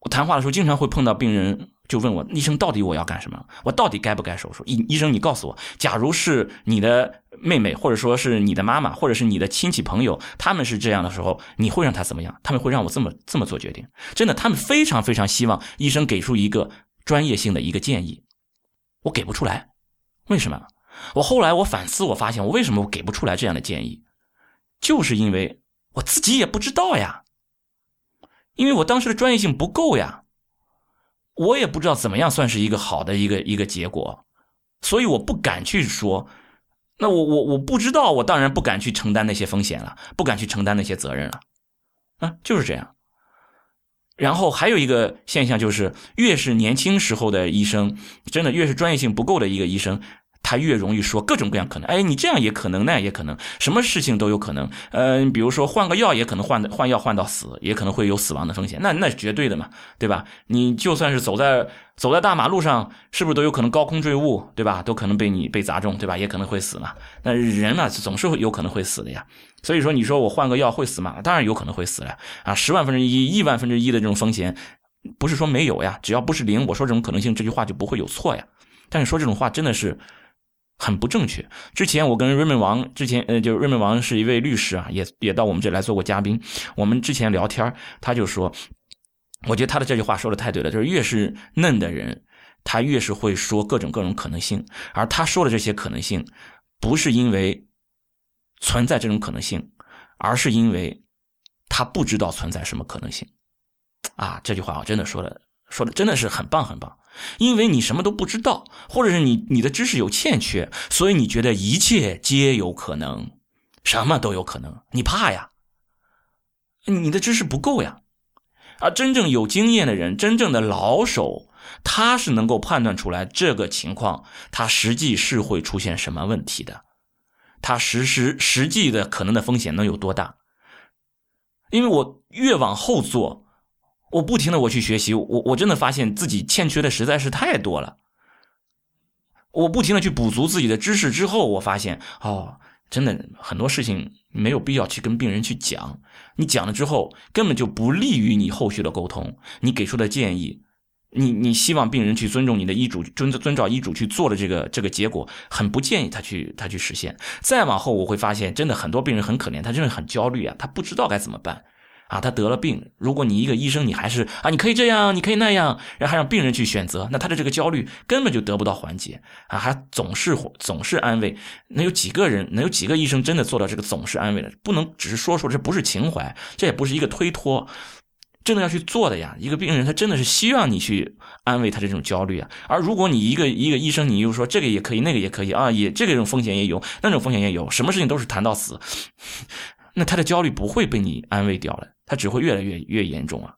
我谈话的时候经常会碰到病人就问我：“医生，到底我要干什么？我到底该不该手术？”医医生，你告诉我，假如是你的妹妹，或者说是你的妈妈，或者是你的亲戚朋友，他们是这样的时候，你会让他怎么样？他们会让我这么这么做决定？真的，他们非常非常希望医生给出一个。专业性的一个建议，我给不出来，为什么？我后来我反思，我发现我为什么我给不出来这样的建议，就是因为我自己也不知道呀，因为我当时的专业性不够呀，我也不知道怎么样算是一个好的一个一个结果，所以我不敢去说，那我我我不知道，我当然不敢去承担那些风险了，不敢去承担那些责任了，啊，就是这样。然后还有一个现象就是，越是年轻时候的医生，真的越是专业性不够的一个医生。他越容易说各种各样可能，哎，你这样也可能，那样也可能，什么事情都有可能。嗯，比如说换个药也可能换换药换到死，也可能会有死亡的风险。那那是绝对的嘛，对吧？你就算是走在走在大马路上，是不是都有可能高空坠物，对吧？都可能被你被砸中，对吧？也可能会死嘛。那人嘛，总是有可能会死的呀。所以说，你说我换个药会死吗？当然有可能会死了啊！十万分之一、亿万分之一的这种风险，不是说没有呀。只要不是零，我说这种可能性，这句话就不会有错呀。但是说这种话真的是。很不正确。之前我跟瑞门王，之前呃，就瑞门王是一位律师啊，也也到我们这来做过嘉宾。我们之前聊天，他就说，我觉得他的这句话说的太对了，就是越是嫩的人，他越是会说各种各种可能性，而他说的这些可能性，不是因为存在这种可能性，而是因为他不知道存在什么可能性。啊，这句话我真的说的，说的真的是很棒很棒。因为你什么都不知道，或者是你你的知识有欠缺，所以你觉得一切皆有可能，什么都有可能，你怕呀？你的知识不够呀？而真正有经验的人，真正的老手，他是能够判断出来这个情况，他实际是会出现什么问题的，他实施实际的可能的风险能有多大？因为我越往后做。我不停的我去学习，我我真的发现自己欠缺的实在是太多了。我不停的去补足自己的知识之后，我发现哦，真的很多事情没有必要去跟病人去讲，你讲了之后根本就不利于你后续的沟通。你给出的建议，你你希望病人去尊重你的医嘱，遵遵照医嘱去做的这个这个结果，很不建议他去他去实现。再往后我会发现，真的很多病人很可怜，他真的很焦虑啊，他不知道该怎么办。啊，他得了病，如果你一个医生，你还是啊，你可以这样，你可以那样，然后还让病人去选择，那他的这个焦虑根本就得不到缓解啊，还总是总是安慰，能有几个人，能有几个医生真的做到这个总是安慰的？不能只是说说，这不是情怀，这也不是一个推脱，真的要去做的呀。一个病人他真的是希望你去安慰他这种焦虑啊，而如果你一个一个医生，你又说这个也可以，那个也可以啊，也这个种风险也有，那种风险也有，什么事情都是谈到死。那他的焦虑不会被你安慰掉了，他只会越来越越严重啊！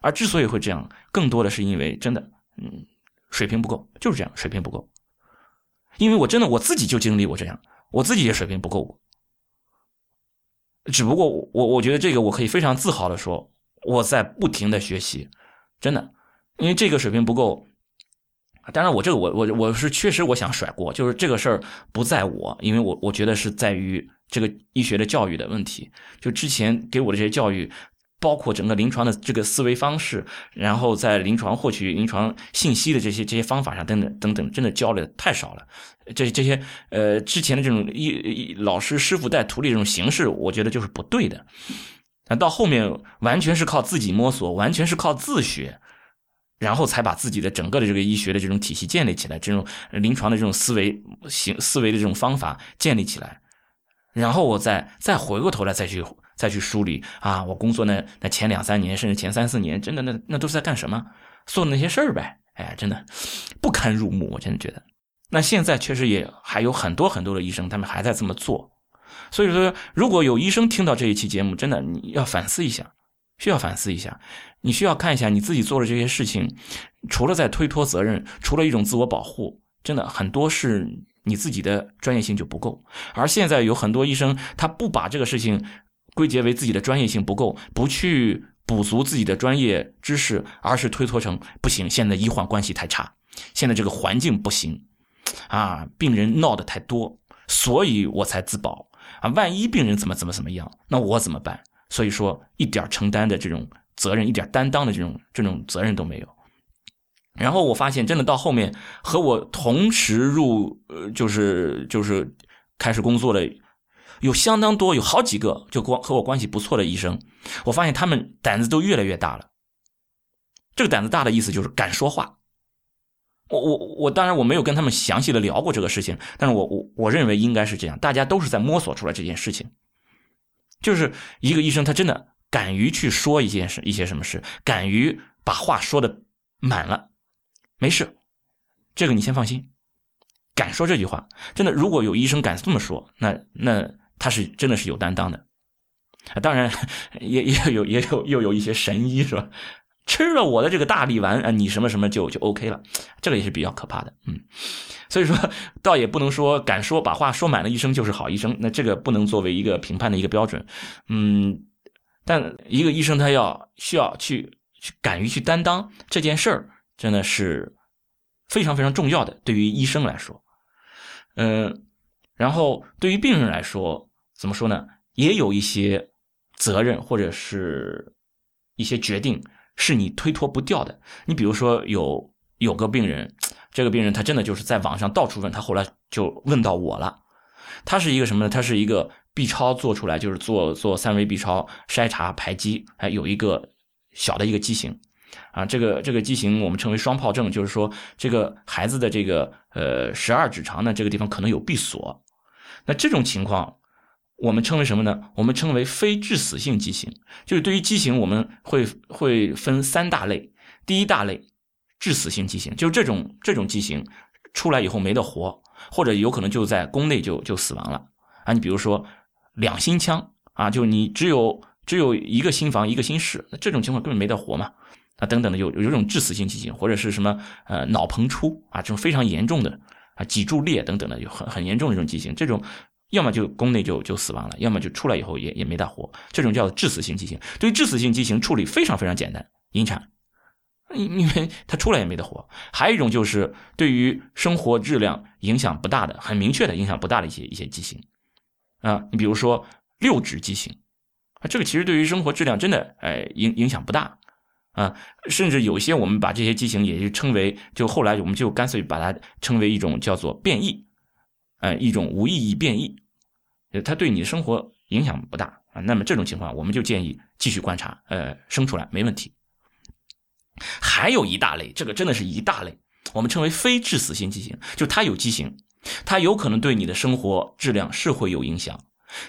而之所以会这样，更多的是因为真的，嗯，水平不够，就是这样，水平不够。因为我真的我自己就经历过这样，我自己也水平不够，只不过我我觉得这个我可以非常自豪的说，我在不停的学习，真的，因为这个水平不够。当然，我这个我我我是确实我想甩锅，就是这个事儿不在我，因为我我觉得是在于这个医学的教育的问题。就之前给我的这些教育，包括整个临床的这个思维方式，然后在临床获取临床信息的这些这些方法上等等等等，真的教的太少了。这这些呃之前的这种一老师师傅带徒弟这种形式，我觉得就是不对的。那到后面完全是靠自己摸索，完全是靠自学。然后才把自己的整个的这个医学的这种体系建立起来，这种临床的这种思维行思维的这种方法建立起来，然后我再再回过头来再去再去梳理啊，我工作那那前两三年甚至前三四年，真的那那都是在干什么？做那些事儿呗，哎，真的不堪入目，我真的觉得。那现在确实也还有很多很多的医生，他们还在这么做，所以说如果有医生听到这一期节目，真的你要反思一下。需要反思一下，你需要看一下你自己做的这些事情，除了在推脱责任，除了一种自我保护，真的很多是你自己的专业性就不够。而现在有很多医生，他不把这个事情归结为自己的专业性不够，不去补足自己的专业知识，而是推脱成不行，现在医患关系太差，现在这个环境不行，啊，病人闹得太多，所以我才自保啊，万一病人怎么怎么怎么样，那我怎么办？所以说，一点承担的这种责任，一点担当的这种这种责任都没有。然后我发现，真的到后面和我同时入，呃，就是就是开始工作的，有相当多，有好几个就光和我关系不错的医生，我发现他们胆子都越来越大了。这个胆子大的意思就是敢说话。我我我当然我没有跟他们详细的聊过这个事情，但是我我我认为应该是这样，大家都是在摸索出来这件事情。就是一个医生，他真的敢于去说一件事、一些什么事，敢于把话说的满了，没事，这个你先放心。敢说这句话，真的，如果有医生敢这么说，那那他是真的是有担当的。当然，也也有也有又有一些神医是吧？吃了我的这个大力丸啊，你什么什么就就 OK 了，这个也是比较可怕的，嗯，所以说倒也不能说敢说把话说满了医生就是好医生，那这个不能作为一个评判的一个标准，嗯，但一个医生他要需要去去敢于去担当这件事儿，真的是非常非常重要的，对于医生来说，嗯，然后对于病人来说，怎么说呢？也有一些责任或者是一些决定。是你推脱不掉的。你比如说，有有个病人，这个病人他真的就是在网上到处问，他后来就问到我了。他是一个什么呢？他是一个 B 超做出来，就是做做三维 B 超筛查排畸，哎，有一个小的一个畸形啊。这个这个畸形我们称为双疱症，就是说这个孩子的这个呃十二指肠呢这个地方可能有闭锁。那这种情况。我们称为什么呢？我们称为非致死性畸形，就是对于畸形，我们会会分三大类。第一大类，致死性畸形，就是这种这种畸形出来以后没得活，或者有可能就在宫内就就死亡了啊。你比如说两心腔啊，就你只有只有一个心房一个心室，那这种情况根本没得活嘛啊。等等的有有这种致死性畸形，或者是什么呃脑膨出啊，这种非常严重的啊脊柱裂等等的有很很严重的这种畸形，这种。要么就宫内就就死亡了，要么就出来以后也也没大活，这种叫致死性畸形。对于致死性畸形处理非常非常简单，引产，因因为他出来也没得活。还有一种就是对于生活质量影响不大的、很明确的影响不大的一些一些畸形，啊，你比如说六指畸形，啊，这个其实对于生活质量真的哎影影响不大，啊，甚至有些我们把这些畸形也就称为，就后来我们就干脆把它称为一种叫做变异。呃，一种无意义变异，它对你的生活影响不大啊。那么这种情况，我们就建议继续观察，呃，生出来没问题。还有一大类，这个真的是一大类，我们称为非致死性畸形，就它有畸形，它有可能对你的生活质量是会有影响，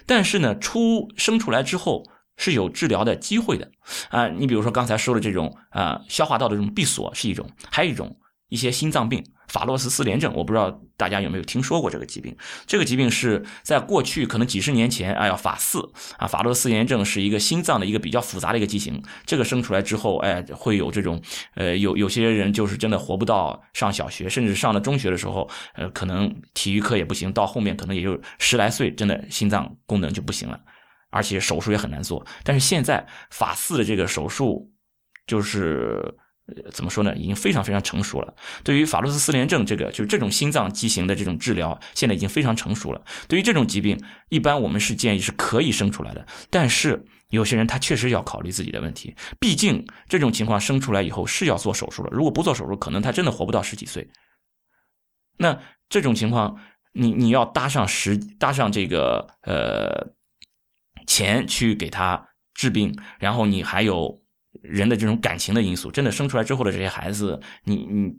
但是呢，出生出来之后是有治疗的机会的啊。你比如说刚才说的这种啊，消化道的这种闭锁是一种，还有一种一些心脏病。法洛斯丝连症，我不知道大家有没有听说过这个疾病。这个疾病是在过去可能几十年前，哎呀，法四啊，法洛斯联症是一个心脏的一个比较复杂的一个畸形。这个生出来之后，哎，会有这种，呃，有有些人就是真的活不到上小学，甚至上了中学的时候，呃，可能体育课也不行，到后面可能也就十来岁，真的心脏功能就不行了。而且手术也很难做。但是现在法四的这个手术，就是怎么说呢？已经非常非常成熟了。对于法洛斯四联症这个，就是这种心脏畸形的这种治疗，现在已经非常成熟了。对于这种疾病，一般我们是建议是可以生出来的。但是有些人他确实要考虑自己的问题，毕竟这种情况生出来以后是要做手术了。如果不做手术，可能他真的活不到十几岁。那这种情况，你你要搭上十搭上这个呃钱去给他治病，然后你还有人的这种感情的因素，真的生出来之后的这些孩子，你你。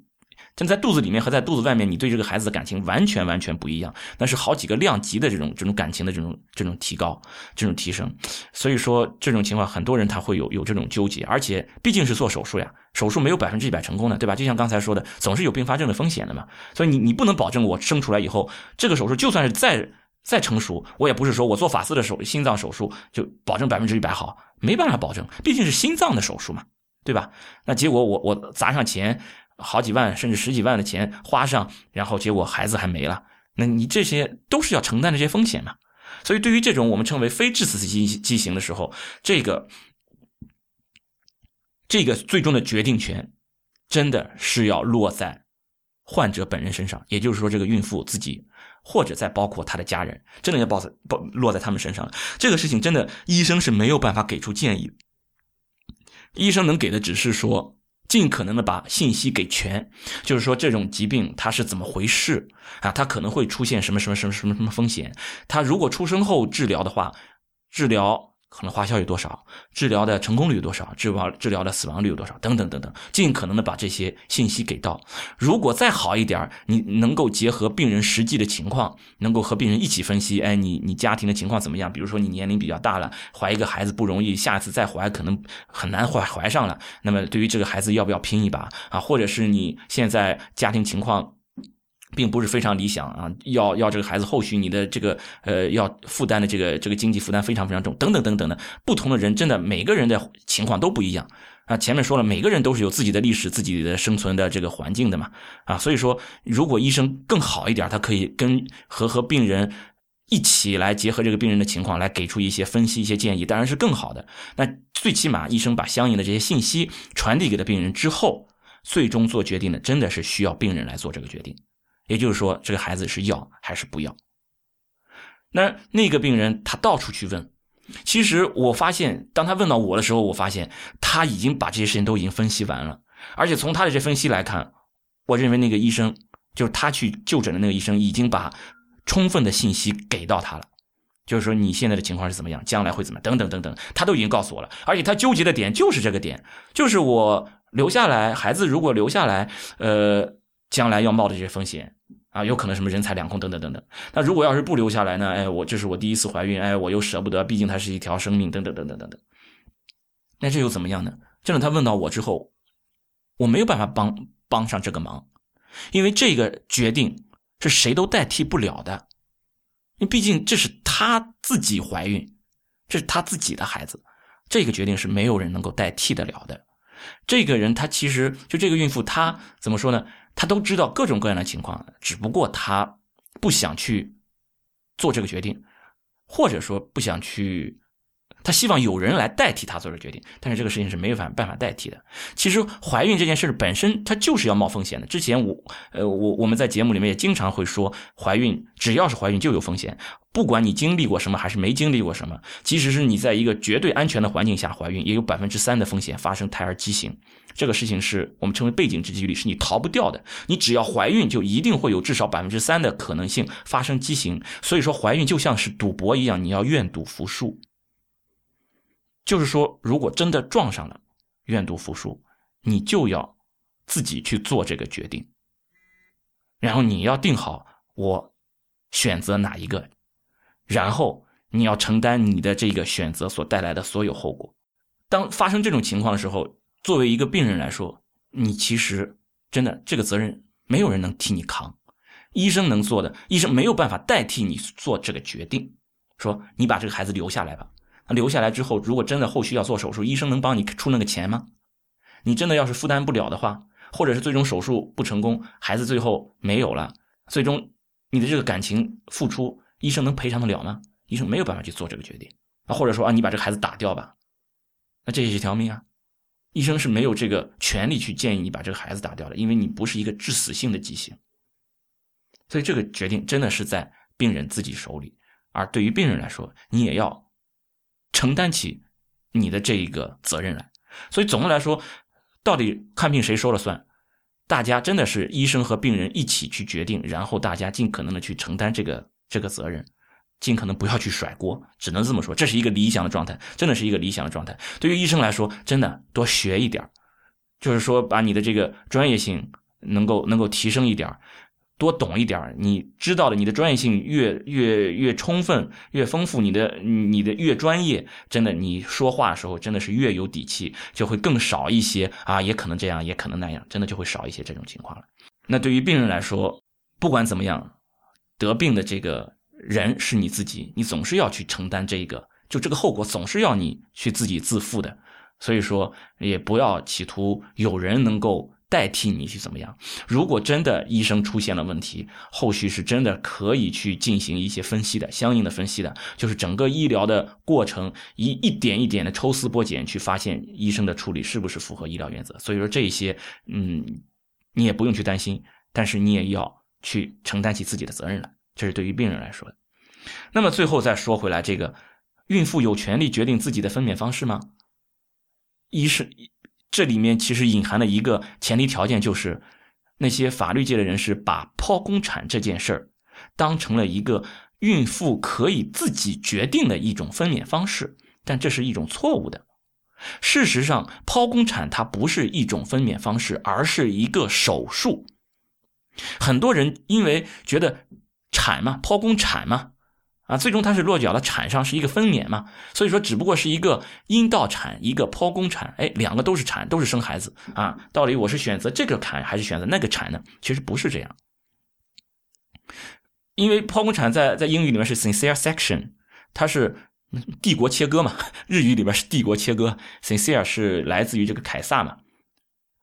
真在肚子里面和在肚子外面，你对这个孩子的感情完全完全不一样，那是好几个量级的这种这种感情的这种这种提高，这种提升。所以说这种情况，很多人他会有有这种纠结，而且毕竟是做手术呀，手术没有百分之一百成功的，对吧？就像刚才说的，总是有并发症的风险的嘛。所以你你不能保证我生出来以后，这个手术就算是再再成熟，我也不是说我做法四的手心脏手术就保证百分之一百好，没办法保证，毕竟是心脏的手术嘛，对吧？那结果我我砸上钱。好几万甚至十几万的钱花上，然后结果孩子还没了，那你这些都是要承担这些风险嘛？所以对于这种我们称为非致死性畸形的时候，这个这个最终的决定权真的是要落在患者本人身上，也就是说这个孕妇自己，或者再包括他的家人，真的要报在报落在他们身上了。这个事情真的医生是没有办法给出建议，医生能给的只是说。尽可能的把信息给全，就是说这种疾病它是怎么回事啊？它可能会出现什么什么什么什么什么风险？它如果出生后治疗的话，治疗。可能花销有多少？治疗的成功率有多少？治疗治疗的死亡率有多少？等等等等，尽可能的把这些信息给到。如果再好一点你能够结合病人实际的情况，能够和病人一起分析。哎，你你家庭的情况怎么样？比如说你年龄比较大了，怀一个孩子不容易，下次再怀可能很难怀怀上了。那么对于这个孩子要不要拼一把啊？或者是你现在家庭情况？并不是非常理想啊，要要这个孩子后续你的这个呃要负担的这个这个经济负担非常非常重，等等等等的，不同的人真的每个人的情况都不一样啊。前面说了，每个人都是有自己的历史、自己的生存的这个环境的嘛啊，所以说如果医生更好一点，他可以跟和和病人一起来结合这个病人的情况来给出一些分析、一些建议，当然是更好的。那最起码医生把相应的这些信息传递给了病人之后，最终做决定的真的是需要病人来做这个决定。也就是说，这个孩子是要还是不要？那那个病人他到处去问，其实我发现，当他问到我的时候，我发现他已经把这些事情都已经分析完了，而且从他的这分析来看，我认为那个医生就是他去就诊的那个医生，已经把充分的信息给到他了，就是说你现在的情况是怎么样，将来会怎么等等等等，他都已经告诉我了，而且他纠结的点就是这个点，就是我留下来，孩子如果留下来，呃，将来要冒的这些风险。啊，有可能什么人财两空等等等等。那如果要是不留下来呢？哎，我这是我第一次怀孕，哎，我又舍不得，毕竟它是一条生命，等等等等等等。那这又怎么样呢？真的，他问到我之后，我没有办法帮帮上这个忙，因为这个决定是谁都代替不了的。因为毕竟这是他自己怀孕，这是他自己的孩子，这个决定是没有人能够代替得了的。这个人他其实就这个孕妇，她怎么说呢？他都知道各种各样的情况，只不过他不想去做这个决定，或者说不想去，他希望有人来代替他做这个决定，但是这个事情是没有办办法代替的。其实怀孕这件事本身它就是要冒风险的。之前我呃我我们在节目里面也经常会说，怀孕只要是怀孕就有风险，不管你经历过什么还是没经历过什么，即使是你在一个绝对安全的环境下怀孕，也有百分之三的风险发生胎儿畸形。这个事情是我们称为背景之几率，是你逃不掉的。你只要怀孕，就一定会有至少百分之三的可能性发生畸形。所以说，怀孕就像是赌博一样，你要愿赌服输。就是说，如果真的撞上了，愿赌服输，你就要自己去做这个决定。然后你要定好我选择哪一个，然后你要承担你的这个选择所带来的所有后果。当发生这种情况的时候。作为一个病人来说，你其实真的这个责任没有人能替你扛，医生能做的，医生没有办法代替你做这个决定。说你把这个孩子留下来吧，那留下来之后，如果真的后续要做手术，医生能帮你出那个钱吗？你真的要是负担不了的话，或者是最终手术不成功，孩子最后没有了，最终你的这个感情付出，医生能赔偿得了吗？医生没有办法去做这个决定。啊，或者说啊，你把这个孩子打掉吧，那这也是条命啊。医生是没有这个权利去建议你把这个孩子打掉的，因为你不是一个致死性的畸形。所以这个决定真的是在病人自己手里，而对于病人来说，你也要承担起你的这一个责任来。所以总的来说，到底看病谁说了算？大家真的是医生和病人一起去决定，然后大家尽可能的去承担这个这个责任，尽可能不要去甩锅，只能这么说。这是一个理想的状态，真的是一个理想的状态。对于医生来说，真的多学一点就是说把你的这个专业性能够能够提升一点多懂一点你知道的，你的专业性越越越充分、越丰富，你的你的越专业，真的，你说话的时候真的是越有底气，就会更少一些啊，也可能这样，也可能那样，真的就会少一些这种情况了。那对于病人来说，不管怎么样，得病的这个人是你自己，你总是要去承担这个，就这个后果总是要你去自己自负的。所以说，也不要企图有人能够。代替你去怎么样？如果真的医生出现了问题，后续是真的可以去进行一些分析的，相应的分析的，就是整个医疗的过程一一点一点的抽丝剥茧，去发现医生的处理是不是符合医疗原则。所以说这些，嗯，你也不用去担心，但是你也要去承担起自己的责任来，这是对于病人来说的。那么最后再说回来，这个孕妇有权利决定自己的分娩方式吗？一是。这里面其实隐含的一个前提条件就是，那些法律界的人士把剖宫产这件事儿当成了一个孕妇可以自己决定的一种分娩方式，但这是一种错误的。事实上，剖宫产它不是一种分娩方式，而是一个手术。很多人因为觉得产嘛，剖宫产嘛。啊，最终它是落脚的产上是一个分娩嘛，所以说只不过是一个阴道产，一个剖宫产，哎，两个都是产，都是生孩子啊。到底我是选择这个产还是选择那个产呢？其实不是这样，因为剖宫产在在英语里面是 sincere section，它是帝国切割嘛，日语里边是帝国切割，sincere 是来自于这个凯撒嘛，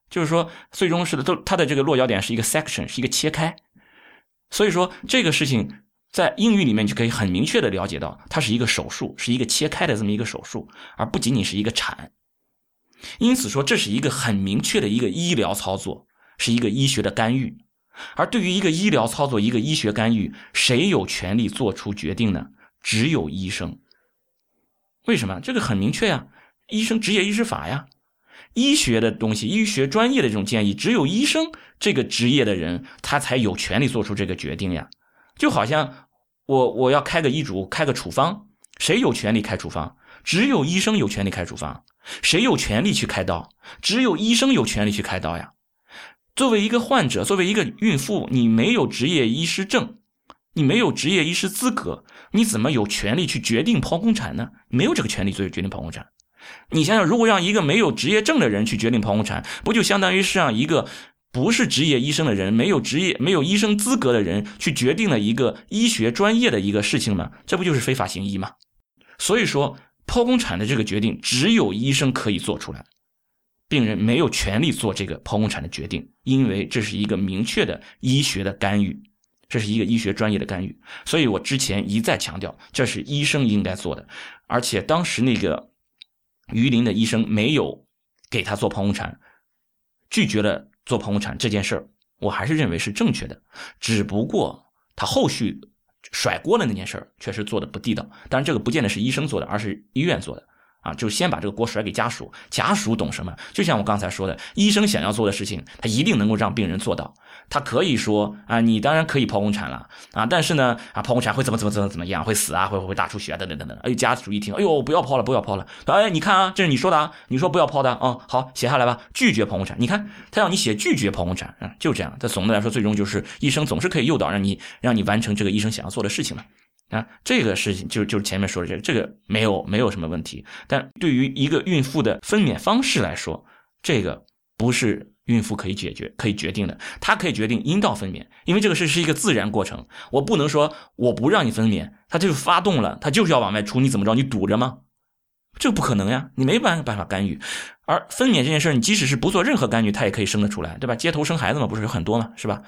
就是说最终是的都它的这个落脚点是一个 section，是一个切开，所以说这个事情。在英语里面就可以很明确的了解到，它是一个手术，是一个切开的这么一个手术，而不仅仅是一个产。因此说，这是一个很明确的一个医疗操作，是一个医学的干预。而对于一个医疗操作，一个医学干预，谁有权利做出决定呢？只有医生。为什么？这个很明确呀，医生执业医师法呀，医学的东西，医学专业的这种建议，只有医生这个职业的人，他才有权利做出这个决定呀。就好像。我我要开个医嘱，开个处方，谁有权利开处方？只有医生有权利开处方。谁有权利去开刀？只有医生有权利去开刀呀。作为一个患者，作为一个孕妇，你没有执业医师证，你没有执业医师资格，你怎么有权利去决定剖宫产呢？没有这个权利，做决定剖宫产。你想想，如果让一个没有执业证的人去决定剖宫产，不就相当于是让一个？不是职业医生的人，没有职业、没有医生资格的人去决定了一个医学专业的一个事情吗？这不就是非法行医吗？所以说，剖宫产的这个决定只有医生可以做出来，病人没有权利做这个剖宫产的决定，因为这是一个明确的医学的干预，这是一个医学专业的干预。所以我之前一再强调，这是医生应该做的，而且当时那个榆林的医生没有给他做剖宫产，拒绝了。做剖宫产这件事儿，我还是认为是正确的，只不过他后续甩锅的那件事儿确实做的不地道。当然，这个不见得是医生做的，而是医院做的。啊，就先把这个锅甩给家属，家属懂什么？就像我刚才说的，医生想要做的事情，他一定能够让病人做到。他可以说啊，你当然可以剖宫产了啊，但是呢，啊，剖宫产会怎么怎么怎么怎么样，会死啊，会会会大出血啊，等等等等。哎，家属一听，哎呦，不要剖了，不要剖了。哎，你看啊，这是你说的啊，你说不要剖的啊，好，写下来吧，拒绝剖宫产。你看他让你写拒绝剖宫产啊，就这样。他总的来说，最终就是医生总是可以诱导让你让你完成这个医生想要做的事情嘛。啊，这个事情就就是前面说的这个，这个没有没有什么问题。但对于一个孕妇的分娩方式来说，这个不是孕妇可以解决、可以决定的。她可以决定阴道分娩，因为这个是是一个自然过程。我不能说我不让你分娩，它就发动了，它就是要往外出，你怎么着？你堵着吗？这不可能呀，你没办办法干预。而分娩这件事你即使是不做任何干预，它也可以生得出来，对吧？街头生孩子嘛，不是有很多嘛，是吧？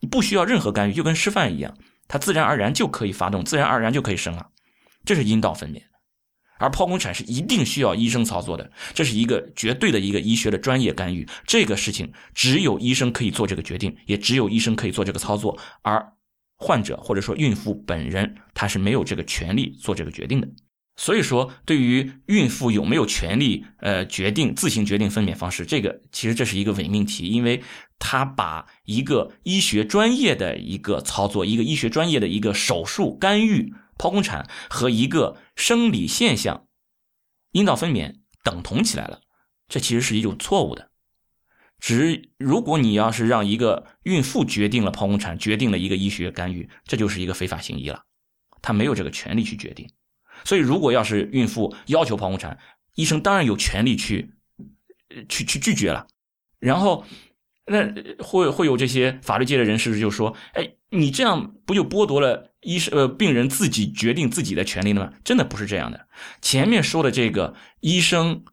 你不需要任何干预，就跟吃饭一样。它自然而然就可以发动，自然而然就可以生了，这是阴道分娩。而剖宫产是一定需要医生操作的，这是一个绝对的一个医学的专业干预。这个事情只有医生可以做这个决定，也只有医生可以做这个操作，而患者或者说孕妇本人他是没有这个权利做这个决定的。所以说，对于孕妇有没有权利呃决定自行决定分娩方式，这个其实这是一个伪命题，因为他把一个医学专业的一个操作，一个医学专业的一个手术干预。剖宫产和一个生理现象，阴道分娩等同起来了，这其实是一种错误的。只如果你要是让一个孕妇决定了剖宫产，决定了一个医学干预，这就是一个非法行医了，他没有这个权利去决定。所以，如果要是孕妇要求剖宫产，医生当然有权利去，去去拒绝了。然后。那会会有这些法律界的人士就说：“哎，你这样不就剥夺了医生呃病人自己决定自己的权利了吗？”真的不是这样的。前面说的这个医生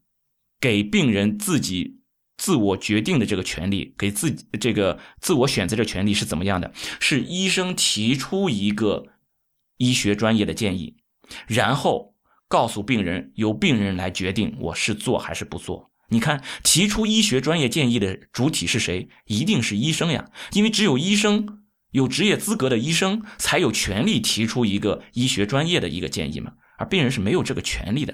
给病人自己自我决定的这个权利，给自己这个自我选择的权利是怎么样的？是医生提出一个医学专业的建议，然后告诉病人，由病人来决定我是做还是不做。你看，提出医学专业建议的主体是谁？一定是医生呀，因为只有医生有职业资格的医生才有权利提出一个医学专业的一个建议嘛，而病人是没有这个权利的。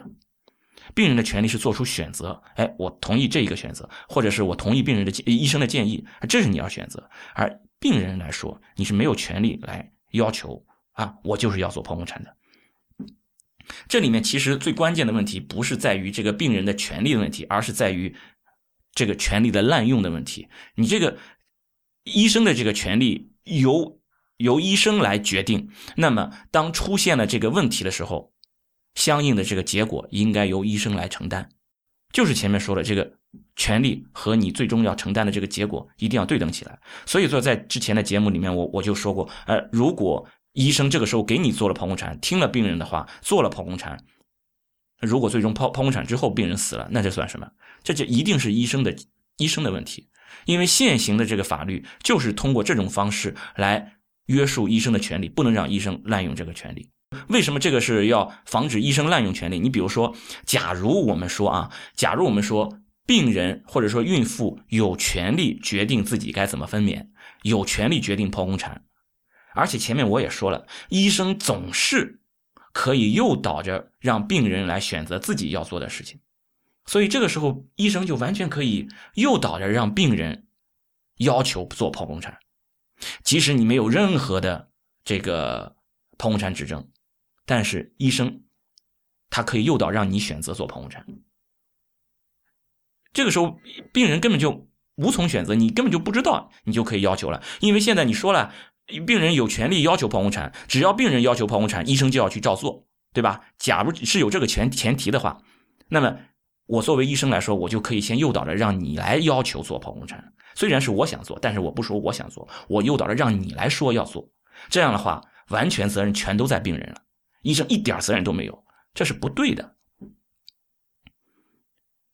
病人的权利是做出选择，哎，我同意这一个选择，或者是我同意病人的医生的建议，这是你要选择。而病人来说，你是没有权利来要求啊，我就是要做剖宫产的。这里面其实最关键的问题不是在于这个病人的权利的问题，而是在于这个权利的滥用的问题。你这个医生的这个权利由由医生来决定，那么当出现了这个问题的时候，相应的这个结果应该由医生来承担。就是前面说的这个权利和你最终要承担的这个结果一定要对等起来。所以说，在之前的节目里面，我我就说过，呃，如果医生这个时候给你做了剖宫产，听了病人的话做了剖宫产，如果最终剖剖宫产之后病人死了，那这算什么？这就一定是医生的医生的问题，因为现行的这个法律就是通过这种方式来约束医生的权利，不能让医生滥用这个权利。为什么这个是要防止医生滥用权利？你比如说，假如我们说啊，假如我们说病人或者说孕妇有权利决定自己该怎么分娩，有权利决定剖宫产。而且前面我也说了，医生总是可以诱导着让病人来选择自己要做的事情，所以这个时候医生就完全可以诱导着让病人要求做剖宫产，即使你没有任何的这个剖宫产指征，但是医生他可以诱导让你选择做剖宫产，这个时候病人根本就无从选择，你根本就不知道，你就可以要求了，因为现在你说了。病人有权利要求剖宫产，只要病人要求剖宫产，医生就要去照做，对吧？假如是有这个前前提的话，那么我作为医生来说，我就可以先诱导着让你来要求做剖宫产。虽然是我想做，但是我不说我想做，我诱导着让你来说要做。这样的话，完全责任全都在病人了，医生一点责任都没有，这是不对的。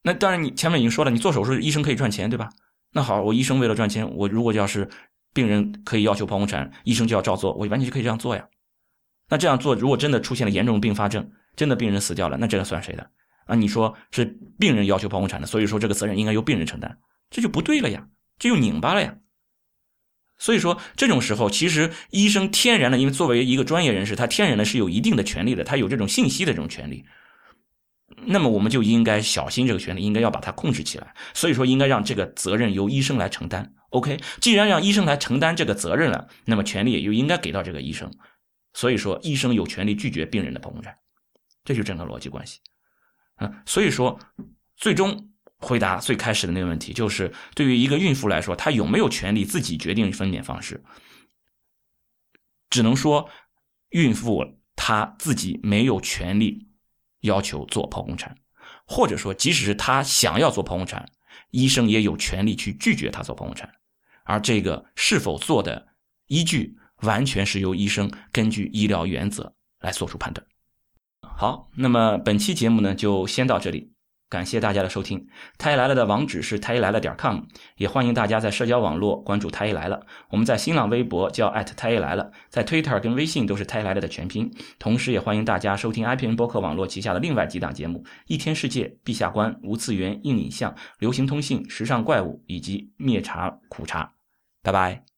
那当然，你前面已经说了，你做手术，医生可以赚钱，对吧？那好，我医生为了赚钱，我如果要是。病人可以要求剖宫产，医生就要照做，我完全就可以这样做呀。那这样做，如果真的出现了严重并发症，真的病人死掉了，那这个算谁的啊？你说是病人要求剖宫产的，所以说这个责任应该由病人承担，这就不对了呀，这就拧巴了呀。所以说这种时候，其实医生天然的，因为作为一个专业人士，他天然的是有一定的权利的，他有这种信息的这种权利。那么我们就应该小心这个权利，应该要把它控制起来。所以说，应该让这个责任由医生来承担。OK，既然让医生来承担这个责任了，那么权利也就应该给到这个医生。所以说，医生有权利拒绝病人的剖宫产，这就整个逻辑关系。啊，所以说，最终回答最开始的那个问题，就是对于一个孕妇来说，她有没有权利自己决定分娩方式？只能说，孕妇她自己没有权利要求做剖宫产，或者说，即使是她想要做剖宫产，医生也有权利去拒绝她做剖宫产。而这个是否做的依据，完全是由医生根据医疗原则来做出判断。好，那么本期节目呢，就先到这里。感谢大家的收听，太医来了的网址是太医来了点 com，也欢迎大家在社交网络关注太医来了。我们在新浪微博叫太医来了，在 Twitter 跟微信都是太医来了的全拼。同时，也欢迎大家收听 IPN 播客网络旗下的另外几档节目：一天世界、陛下观、无次元、硬影像、流行通信、时尚怪物以及灭茶苦茶。拜拜。